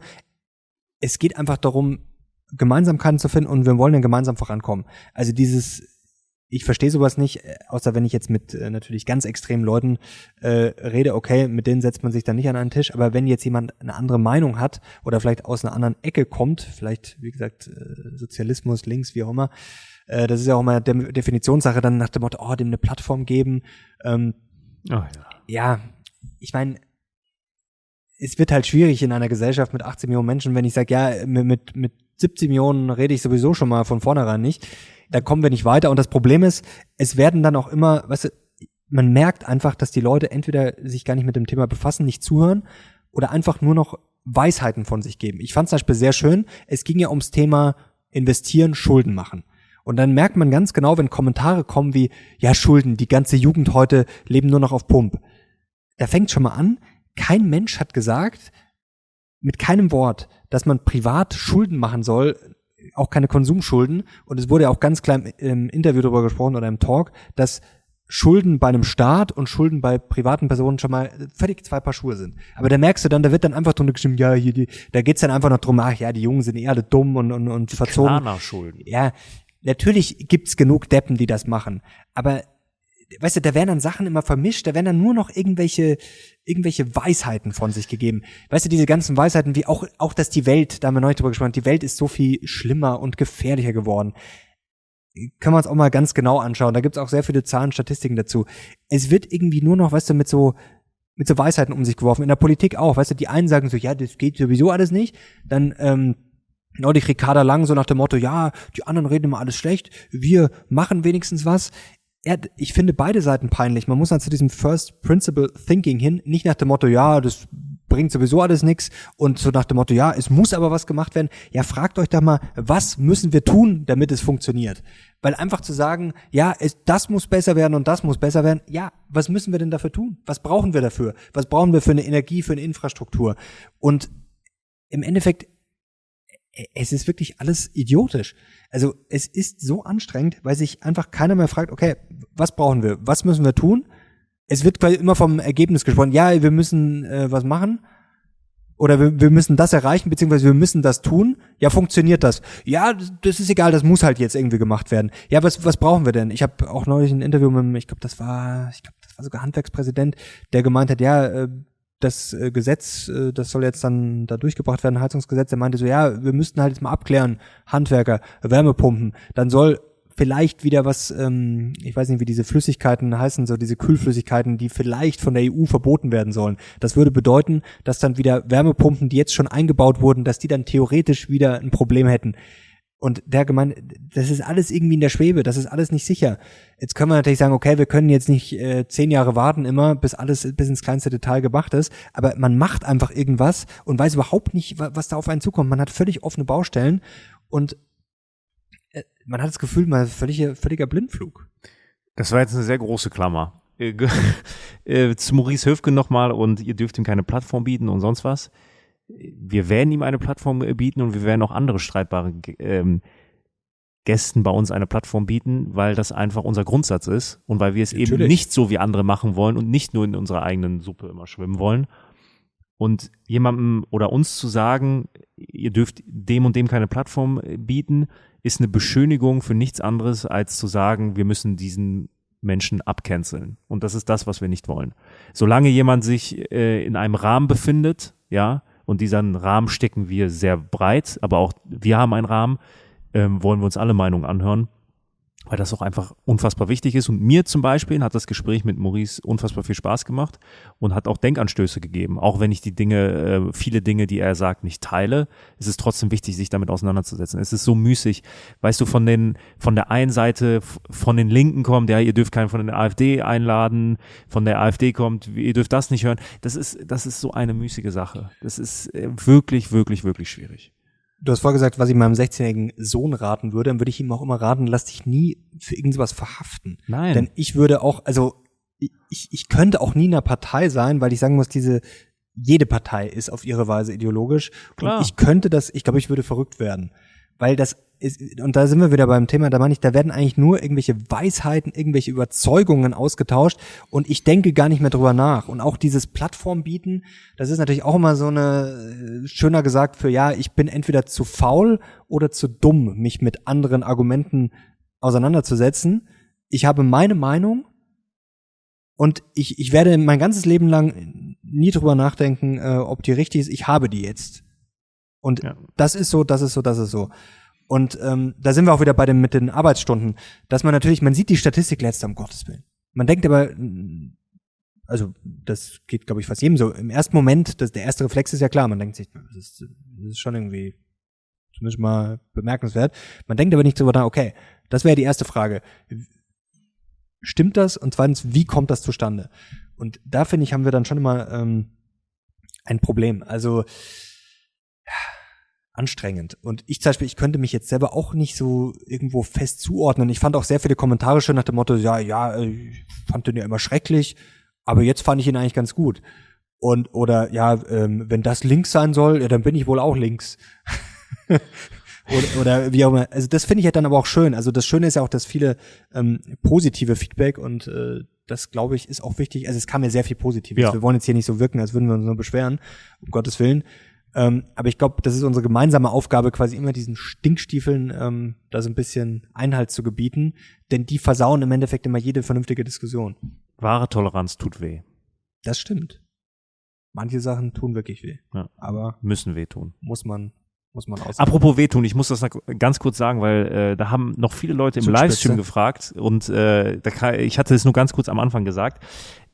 A: es geht einfach darum, Gemeinsamkeiten zu finden und wir wollen dann gemeinsam vorankommen. Also dieses ich verstehe sowas nicht, äh, außer wenn ich jetzt mit äh, natürlich ganz extremen Leuten äh, rede, okay, mit denen setzt man sich dann nicht an einen Tisch, aber wenn jetzt jemand eine andere Meinung hat oder vielleicht aus einer anderen Ecke kommt, vielleicht, wie gesagt, äh, Sozialismus, links, wie auch immer, äh, das ist ja auch immer De Definitionssache, dann nach dem Motto, oh, dem eine Plattform geben. Ähm, oh, ja. ja, ich meine, es wird halt schwierig in einer Gesellschaft mit 18 Millionen Menschen, wenn ich sage, ja, mit, mit 70 Millionen rede ich sowieso schon mal von vornherein nicht da kommen wir nicht weiter. Und das Problem ist, es werden dann auch immer, weißt du, man merkt einfach, dass die Leute entweder sich gar nicht mit dem Thema befassen, nicht zuhören oder einfach nur noch Weisheiten von sich geben. Ich fand zum Beispiel sehr schön, es ging ja ums Thema investieren, Schulden machen. Und dann merkt man ganz genau, wenn Kommentare kommen wie, ja, Schulden, die ganze Jugend heute leben nur noch auf Pump. Da fängt schon mal an, kein Mensch hat gesagt, mit keinem Wort, dass man privat Schulden machen soll, auch keine Konsumschulden. Und es wurde ja auch ganz klar im, Interview darüber gesprochen oder im Talk, dass Schulden bei einem Staat und Schulden bei privaten Personen schon mal völlig zwei Paar Schuhe sind. Aber da merkst du dann, da wird dann einfach drunter geschrieben, ja, hier, die, da geht's dann einfach noch drum, ach ja, die Jungen sind eher alle dumm und, und, und verzogen.
B: Schulden.
A: Ja, natürlich gibt's genug Deppen, die das machen. Aber weißt du, da werden dann Sachen immer vermischt, da werden dann nur noch irgendwelche, irgendwelche Weisheiten von sich gegeben. Weißt du, diese ganzen Weisheiten, wie auch, auch, dass die Welt, da haben wir neulich drüber gesprochen, die Welt ist so viel schlimmer und gefährlicher geworden. Kann man uns auch mal ganz genau anschauen. Da gibt's auch sehr viele Zahlen, Statistiken dazu. Es wird irgendwie nur noch, weißt du, mit so, mit so Weisheiten um sich geworfen. In der Politik auch, weißt du, die einen sagen so, ja, das geht sowieso alles nicht. Dann, ähm, Neulich Ricarda Lang so nach dem Motto, ja, die anderen reden immer alles schlecht, wir machen wenigstens was er, ich finde beide Seiten peinlich. Man muss dann zu diesem First Principle Thinking hin, nicht nach dem Motto, ja, das bringt sowieso alles nichts und so nach dem Motto, ja, es muss aber was gemacht werden. Ja, fragt euch doch mal, was müssen wir tun, damit es funktioniert? Weil einfach zu sagen, ja, es, das muss besser werden und das muss besser werden, ja, was müssen wir denn dafür tun? Was brauchen wir dafür? Was brauchen wir für eine Energie, für eine Infrastruktur? Und im Endeffekt es ist wirklich alles idiotisch. Also es ist so anstrengend, weil sich einfach keiner mehr fragt, okay, was brauchen wir? Was müssen wir tun? Es wird quasi immer vom Ergebnis gesprochen. Ja, wir müssen äh, was machen oder wir, wir müssen das erreichen, beziehungsweise wir müssen das tun. Ja, funktioniert das? Ja, das ist egal, das muss halt jetzt irgendwie gemacht werden. Ja, was, was brauchen wir denn? Ich habe auch neulich ein Interview mit, ich glaube, das war, ich glaube, das war sogar Handwerkspräsident, der gemeint hat, ja, äh, das äh, Gesetz, äh, das soll jetzt dann da durchgebracht werden, Heizungsgesetz, der meinte so, ja, wir müssten halt jetzt mal abklären, Handwerker, Wärmepumpen, dann soll vielleicht wieder was, ähm, ich weiß nicht, wie diese Flüssigkeiten heißen, so diese Kühlflüssigkeiten, die vielleicht von der EU verboten werden sollen. Das würde bedeuten, dass dann wieder Wärmepumpen, die jetzt schon eingebaut wurden, dass die dann theoretisch wieder ein Problem hätten. Und der gemeint, das ist alles irgendwie in der Schwebe, das ist alles nicht sicher. Jetzt können wir natürlich sagen, okay, wir können jetzt nicht äh, zehn Jahre warten immer, bis alles bis ins kleinste Detail gemacht ist, aber man macht einfach irgendwas und weiß überhaupt nicht, was da auf einen zukommt. Man hat völlig offene Baustellen und äh, man hat das Gefühl, man ist völliger, völliger Blindflug.
B: Das war jetzt eine sehr große Klammer. Äh, (laughs) äh, zu Maurice Höfgen nochmal und ihr dürft ihm keine Plattform bieten und sonst was wir werden ihm eine Plattform bieten und wir werden auch andere streitbare ähm, Gästen bei uns eine Plattform bieten, weil das einfach unser Grundsatz ist und weil wir es Natürlich. eben nicht so wie andere machen wollen und nicht nur in unserer eigenen Suppe immer schwimmen wollen. Und jemandem oder uns zu sagen, ihr dürft dem und dem keine Plattform äh, bieten, ist eine Beschönigung für nichts anderes, als zu sagen, wir müssen diesen Menschen abcanceln. Und das ist das, was wir nicht wollen. Solange jemand sich äh, in einem Rahmen befindet, ja, und diesen Rahmen stecken wir sehr breit, aber auch wir haben einen Rahmen, ähm, wollen wir uns alle Meinungen anhören, weil das auch einfach unfassbar wichtig ist. Und mir zum Beispiel hat das Gespräch mit Maurice unfassbar viel Spaß gemacht und hat auch Denkanstöße gegeben. Auch wenn ich die Dinge, äh, viele Dinge, die er sagt, nicht teile, ist es trotzdem wichtig, sich damit auseinanderzusetzen. Es ist so müßig, weißt du, von den, von der einen Seite, von den Linken kommt, ja, ihr dürft keinen von der AfD einladen, von der AfD kommt, ihr dürft das nicht hören. Das ist, das ist so eine müßige Sache. Das ist äh, wirklich, wirklich, wirklich schwierig.
A: Du hast vorgesagt, was ich meinem 16-jährigen Sohn raten würde, dann würde ich ihm auch immer raten, lass dich nie für irgendwas verhaften.
B: Nein.
A: Denn ich würde auch, also ich, ich könnte auch nie in einer Partei sein, weil ich sagen muss, diese jede Partei ist auf ihre Weise ideologisch. Klar. Und ich könnte das, ich glaube, ich würde verrückt werden. Weil das ist, und da sind wir wieder beim Thema, da meine ich, da werden eigentlich nur irgendwelche Weisheiten, irgendwelche Überzeugungen ausgetauscht und ich denke gar nicht mehr drüber nach. Und auch dieses Plattform bieten, das ist natürlich auch immer so eine, äh, schöner gesagt für, ja, ich bin entweder zu faul oder zu dumm, mich mit anderen Argumenten auseinanderzusetzen. Ich habe meine Meinung und ich, ich werde mein ganzes Leben lang nie drüber nachdenken, äh, ob die richtig ist. Ich habe die jetzt. Und ja. das ist so, das ist so, das ist so. Und ähm, da sind wir auch wieder bei dem mit den Arbeitsstunden, dass man natürlich, man sieht die Statistik letzter um Gottes Willen. Man denkt aber, also das geht, glaube ich, fast jedem so. Im ersten Moment, das, der erste Reflex ist ja klar, man denkt sich, das ist, das ist schon irgendwie zumindest mal bemerkenswert. Man denkt aber nicht drüber nach, okay, das wäre die erste Frage. Stimmt das? Und zweitens, wie kommt das zustande? Und da finde ich, haben wir dann schon immer ähm, ein Problem. Also anstrengend. Und ich zum Beispiel, ich könnte mich jetzt selber auch nicht so irgendwo fest zuordnen. Ich fand auch sehr viele Kommentare schon nach dem Motto, ja, ja, äh, ich fand den ja immer schrecklich, aber jetzt fand ich ihn eigentlich ganz gut. Und, oder, ja, ähm, wenn das links sein soll, ja, dann bin ich wohl auch links. (laughs) oder, oder wie auch immer. Also das finde ich ja dann aber auch schön. Also das Schöne ist ja auch, dass viele ähm, positive Feedback und äh, das glaube ich ist auch wichtig. Also es kam ja sehr viel Positives. Ja. Wir wollen jetzt hier nicht so wirken, als würden wir uns nur beschweren, um Gottes Willen Ähm, aber ich glaube, das ist unsere gemeinsame Aufgabe, quasi immer diesen Stinkstiefeln ähm, da so ein bisschen Einhalt zu gebieten, denn die versauen im Endeffekt immer jede vernünftige Diskussion.
B: Wahre Toleranz tut weh.
A: Das stimmt. Manche Sachen tun wirklich weh.
B: Ja.
A: Aber
B: Müssen weh tun.
A: muss man, muss man aus.
B: Apropos wehtun, ich muss das noch ganz kurz sagen, weil äh, da haben noch viele Leute im
A: Zugspitze.
B: Livestream gefragt und äh, da ich hatte es nur ganz kurz am Anfang gesagt.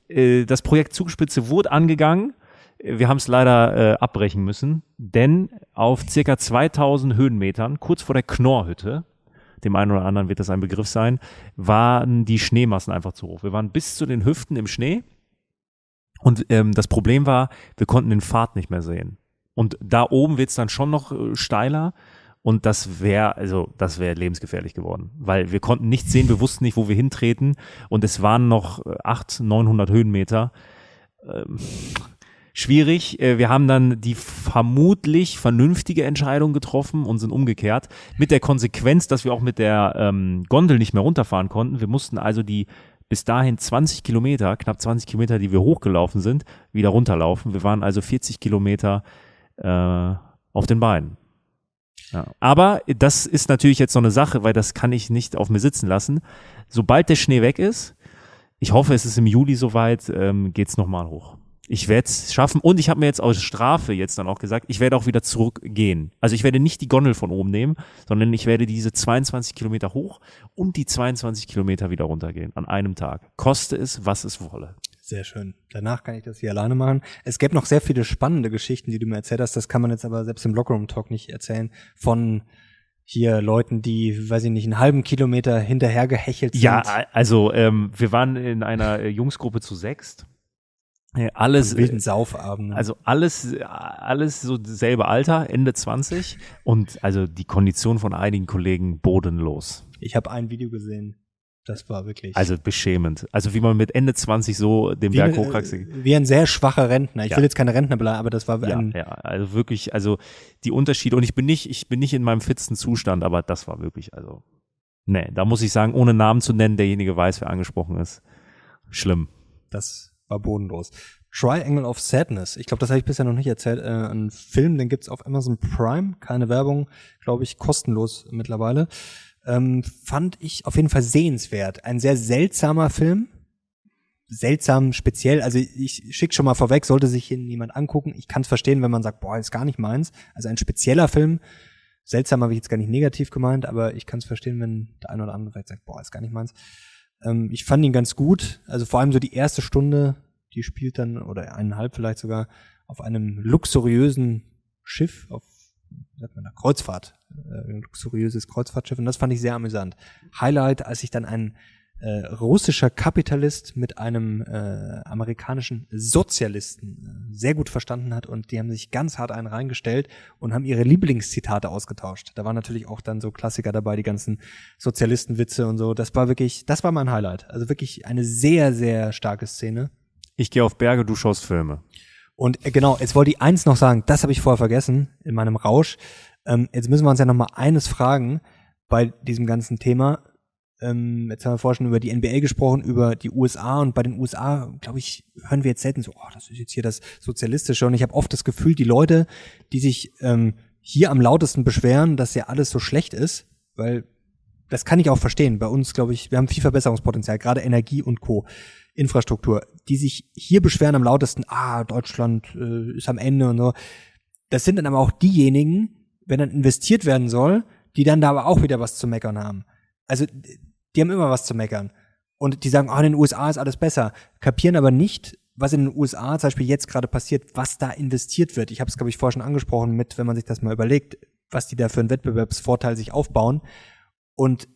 B: Äh, das Projekt Zugspitze wurde angegangen. Wir haben es leider äh, abbrechen müssen, denn auf circa 2000 Höhenmetern, kurz vor der Knorrhütte, dem einen oder anderen wird das ein Begriff sein, waren die Schneemassen einfach zu hoch. Wir waren bis zu den Hüften im Schnee und ähm, das Problem war, wir konnten den Pfad nicht mehr sehen. Und da oben wird's dann schon noch äh, steiler. Und das wäre, also das wäre lebensgefährlich geworden, weil wir konnten nichts sehen, wir wussten nicht, wo wir hintreten und es waren noch äh, 800, 900 Höhenmeter. Ähm, schwierig. Äh, Wir haben dann die vermutlich vernünftige Entscheidung getroffen und sind umgekehrt. Mit der Konsequenz, dass wir auch mit der ähm, Gondel nicht mehr runterfahren konnten. Wir mussten also die bis dahin 20 Kilometer, knapp 20 Kilometer, die wir hochgelaufen sind, wieder runterlaufen. Wir waren also 40 Kilometer äh, auf den Beinen. Ja. Aber das ist natürlich jetzt so eine Sache, weil das kann ich nicht auf mir sitzen lassen. Sobald der Schnee weg ist, ich hoffe, es ist im Juli soweit, ähm, geht's nochmal hoch. Ich werde es schaffen und ich habe mir jetzt aus Strafe jetzt dann auch gesagt, ich werde auch wieder zurückgehen. Also ich werde nicht die Gondel von oben nehmen, sondern ich werde diese 22 Kilometer hoch und die 22 Kilometer wieder runtergehen an einem Tag. Koste es, was es wolle.
A: Sehr schön. Danach kann ich das hier alleine machen. Es gäbe noch sehr viele spannende Geschichten, die du mir erzählt hast. Das kann man jetzt aber selbst im Lockroom Talk nicht erzählen. Von hier Leuten, die, weiß ich nicht, einen halben Kilometer hinterher gehechelt sind.
B: Ja, also ähm, wir waren in einer äh, Jungsgruppe zu sechst. Äh, Alles,
A: wilden Saufabenden.
B: Also alles, alles so selbe Alter, Ende 20 und also die Kondition von einigen Kollegen bodenlos.
A: ich habe ein Video gesehen. Das war wirklich
B: Also beschämend. Also wie man mit Ende 20 so den
A: wie,
B: Berg
A: äh,
B: hochkraxelt.
A: wie ein sehr schwacher Rentner. Ich
B: Ja.
A: will jetzt keine Rentner bleiben, aber das war
B: Ja,
A: ein,
B: ja, also wirklich, also die Unterschiede und ich bin nicht, ich bin nicht in meinem fitsten Zustand, aber das war wirklich, also, nee, da muss ich sagen, ohne Namen zu nennen, derjenige weiß, wer angesprochen ist. Schlimm.
A: das war bodenlos. Triangle of Sadness. Ich glaube, das habe ich bisher noch nicht erzählt. Äh, ein Film, den gibt's auf Amazon Prime. Keine Werbung, glaube ich, kostenlos mittlerweile. Ähm, fand ich auf jeden Fall sehenswert. Ein sehr seltsamer Film. Seltsam, speziell. Also ich schick schon mal vorweg, sollte sich hier jemand angucken. Ich kann es verstehen, wenn man sagt, boah, ist gar nicht meins. Also ein spezieller Film. Seltsam habe ich jetzt gar nicht negativ gemeint, aber ich kann es verstehen, wenn der eine oder andere vielleicht sagt, boah, ist gar nicht meins. Ähm, ich fand ihn ganz gut. Also vor allem so die erste Stunde, die spielt dann, oder eineinhalb vielleicht sogar, auf einem luxuriösen Schiff, auf sagt man da, Kreuzfahrt, äh, ein luxuriöses Kreuzfahrtschiff und das fand ich sehr amüsant. Highlight, als sich dann ein äh, russischer Kapitalist mit einem äh, amerikanischen Sozialisten äh, sehr gut verstanden hat und die haben sich ganz hart einen reingestellt und haben ihre Lieblingszitate ausgetauscht. Da waren natürlich auch dann so Klassiker dabei, die ganzen Sozialistenwitze und so. Das war wirklich, das war mein Highlight. Also wirklich eine sehr, sehr starke Szene.
B: Ich gehe auf Berge, du schaust Filme.
A: Und äh, genau, jetzt wollte ich eins noch sagen, das habe ich vorher vergessen in meinem Rausch. Ähm, jetzt müssen wir uns ja noch mal eines fragen bei diesem ganzen Thema. Ähm, jetzt haben wir vorher schon über die NBA gesprochen, über die USA und bei den USA, glaube ich, hören wir jetzt selten so, oh, das ist jetzt hier das Sozialistische. Und ich habe oft das Gefühl, die Leute, die sich ähm, hier am lautesten beschweren, dass ja alles so schlecht ist, weil das kann ich auch verstehen. Bei uns, glaube ich, wir haben viel Verbesserungspotenzial, gerade Energie und Co. Infrastruktur, die sich hier beschweren am lautesten, ah, Deutschland äh, ist am Ende und so. Das sind dann aber auch diejenigen, wenn dann investiert werden soll, die dann da aber auch wieder was zu meckern haben. Also die haben immer was zu meckern. Und die sagen, ah, in den USA ist alles besser, kapieren aber nicht, was in den USA zum Beispiel jetzt gerade passiert, was da investiert wird. Ich habe es, glaube ich, vorher schon angesprochen mit, wenn man sich das mal überlegt, was die da für einen Wettbewerbsvorteil sich aufbauen. Und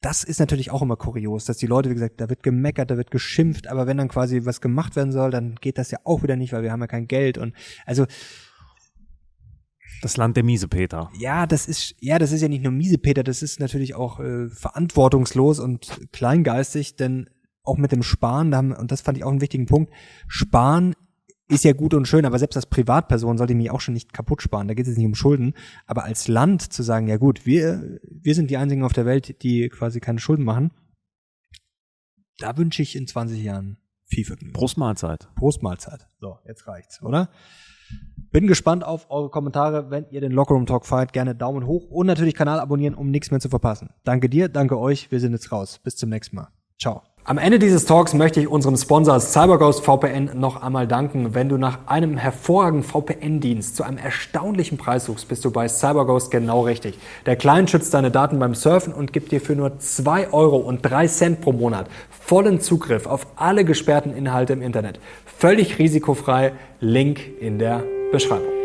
A: das ist natürlich auch immer kurios, dass die Leute, wie gesagt, da wird gemeckert, da wird geschimpft, aber wenn dann quasi was gemacht werden soll, dann geht das ja auch wieder nicht, weil wir haben ja kein Geld und also
B: Das Land der Miesepeter.
A: ja, das ist ja, das ist ja nicht nur Miesepeter, das ist natürlich auch äh, verantwortungslos und kleingeistig, denn auch mit dem Sparen, da haben, und das fand ich auch einen wichtigen Punkt, Sparen ist ja gut und schön, aber selbst als Privatperson sollte ich mich auch schon nicht kaputt sparen. Da geht es nicht um Schulden. Aber als Land zu sagen, ja gut, wir, wir sind die einzigen auf der Welt, die quasi keine Schulden machen, da wünsche ich in 20 Jahren viel Vergnügen.
B: Prost Mahlzeit.
A: Prost Mahlzeit. So, jetzt reicht's, oder? Bin gespannt auf eure Kommentare. Wenn ihr den Lockerroom Talk feiert, gerne Daumen hoch und natürlich Kanal abonnieren, um nichts mehr zu verpassen. Danke dir, danke euch. Wir sind jetzt raus. Bis zum nächsten Mal. Ciao. Am Ende dieses Talks möchte ich unserem Sponsor CyberGhost VPN noch einmal danken. Wenn du nach einem hervorragenden VPN-Dienst zu einem erstaunlichen Preis suchst, bist du bei CyberGhost genau richtig. Der Client schützt deine Daten beim Surfen und gibt dir für nur zwei Euro und drei Cent pro Monat vollen Zugriff auf alle gesperrten Inhalte im Internet. Völlig risikofrei. Link in der Beschreibung.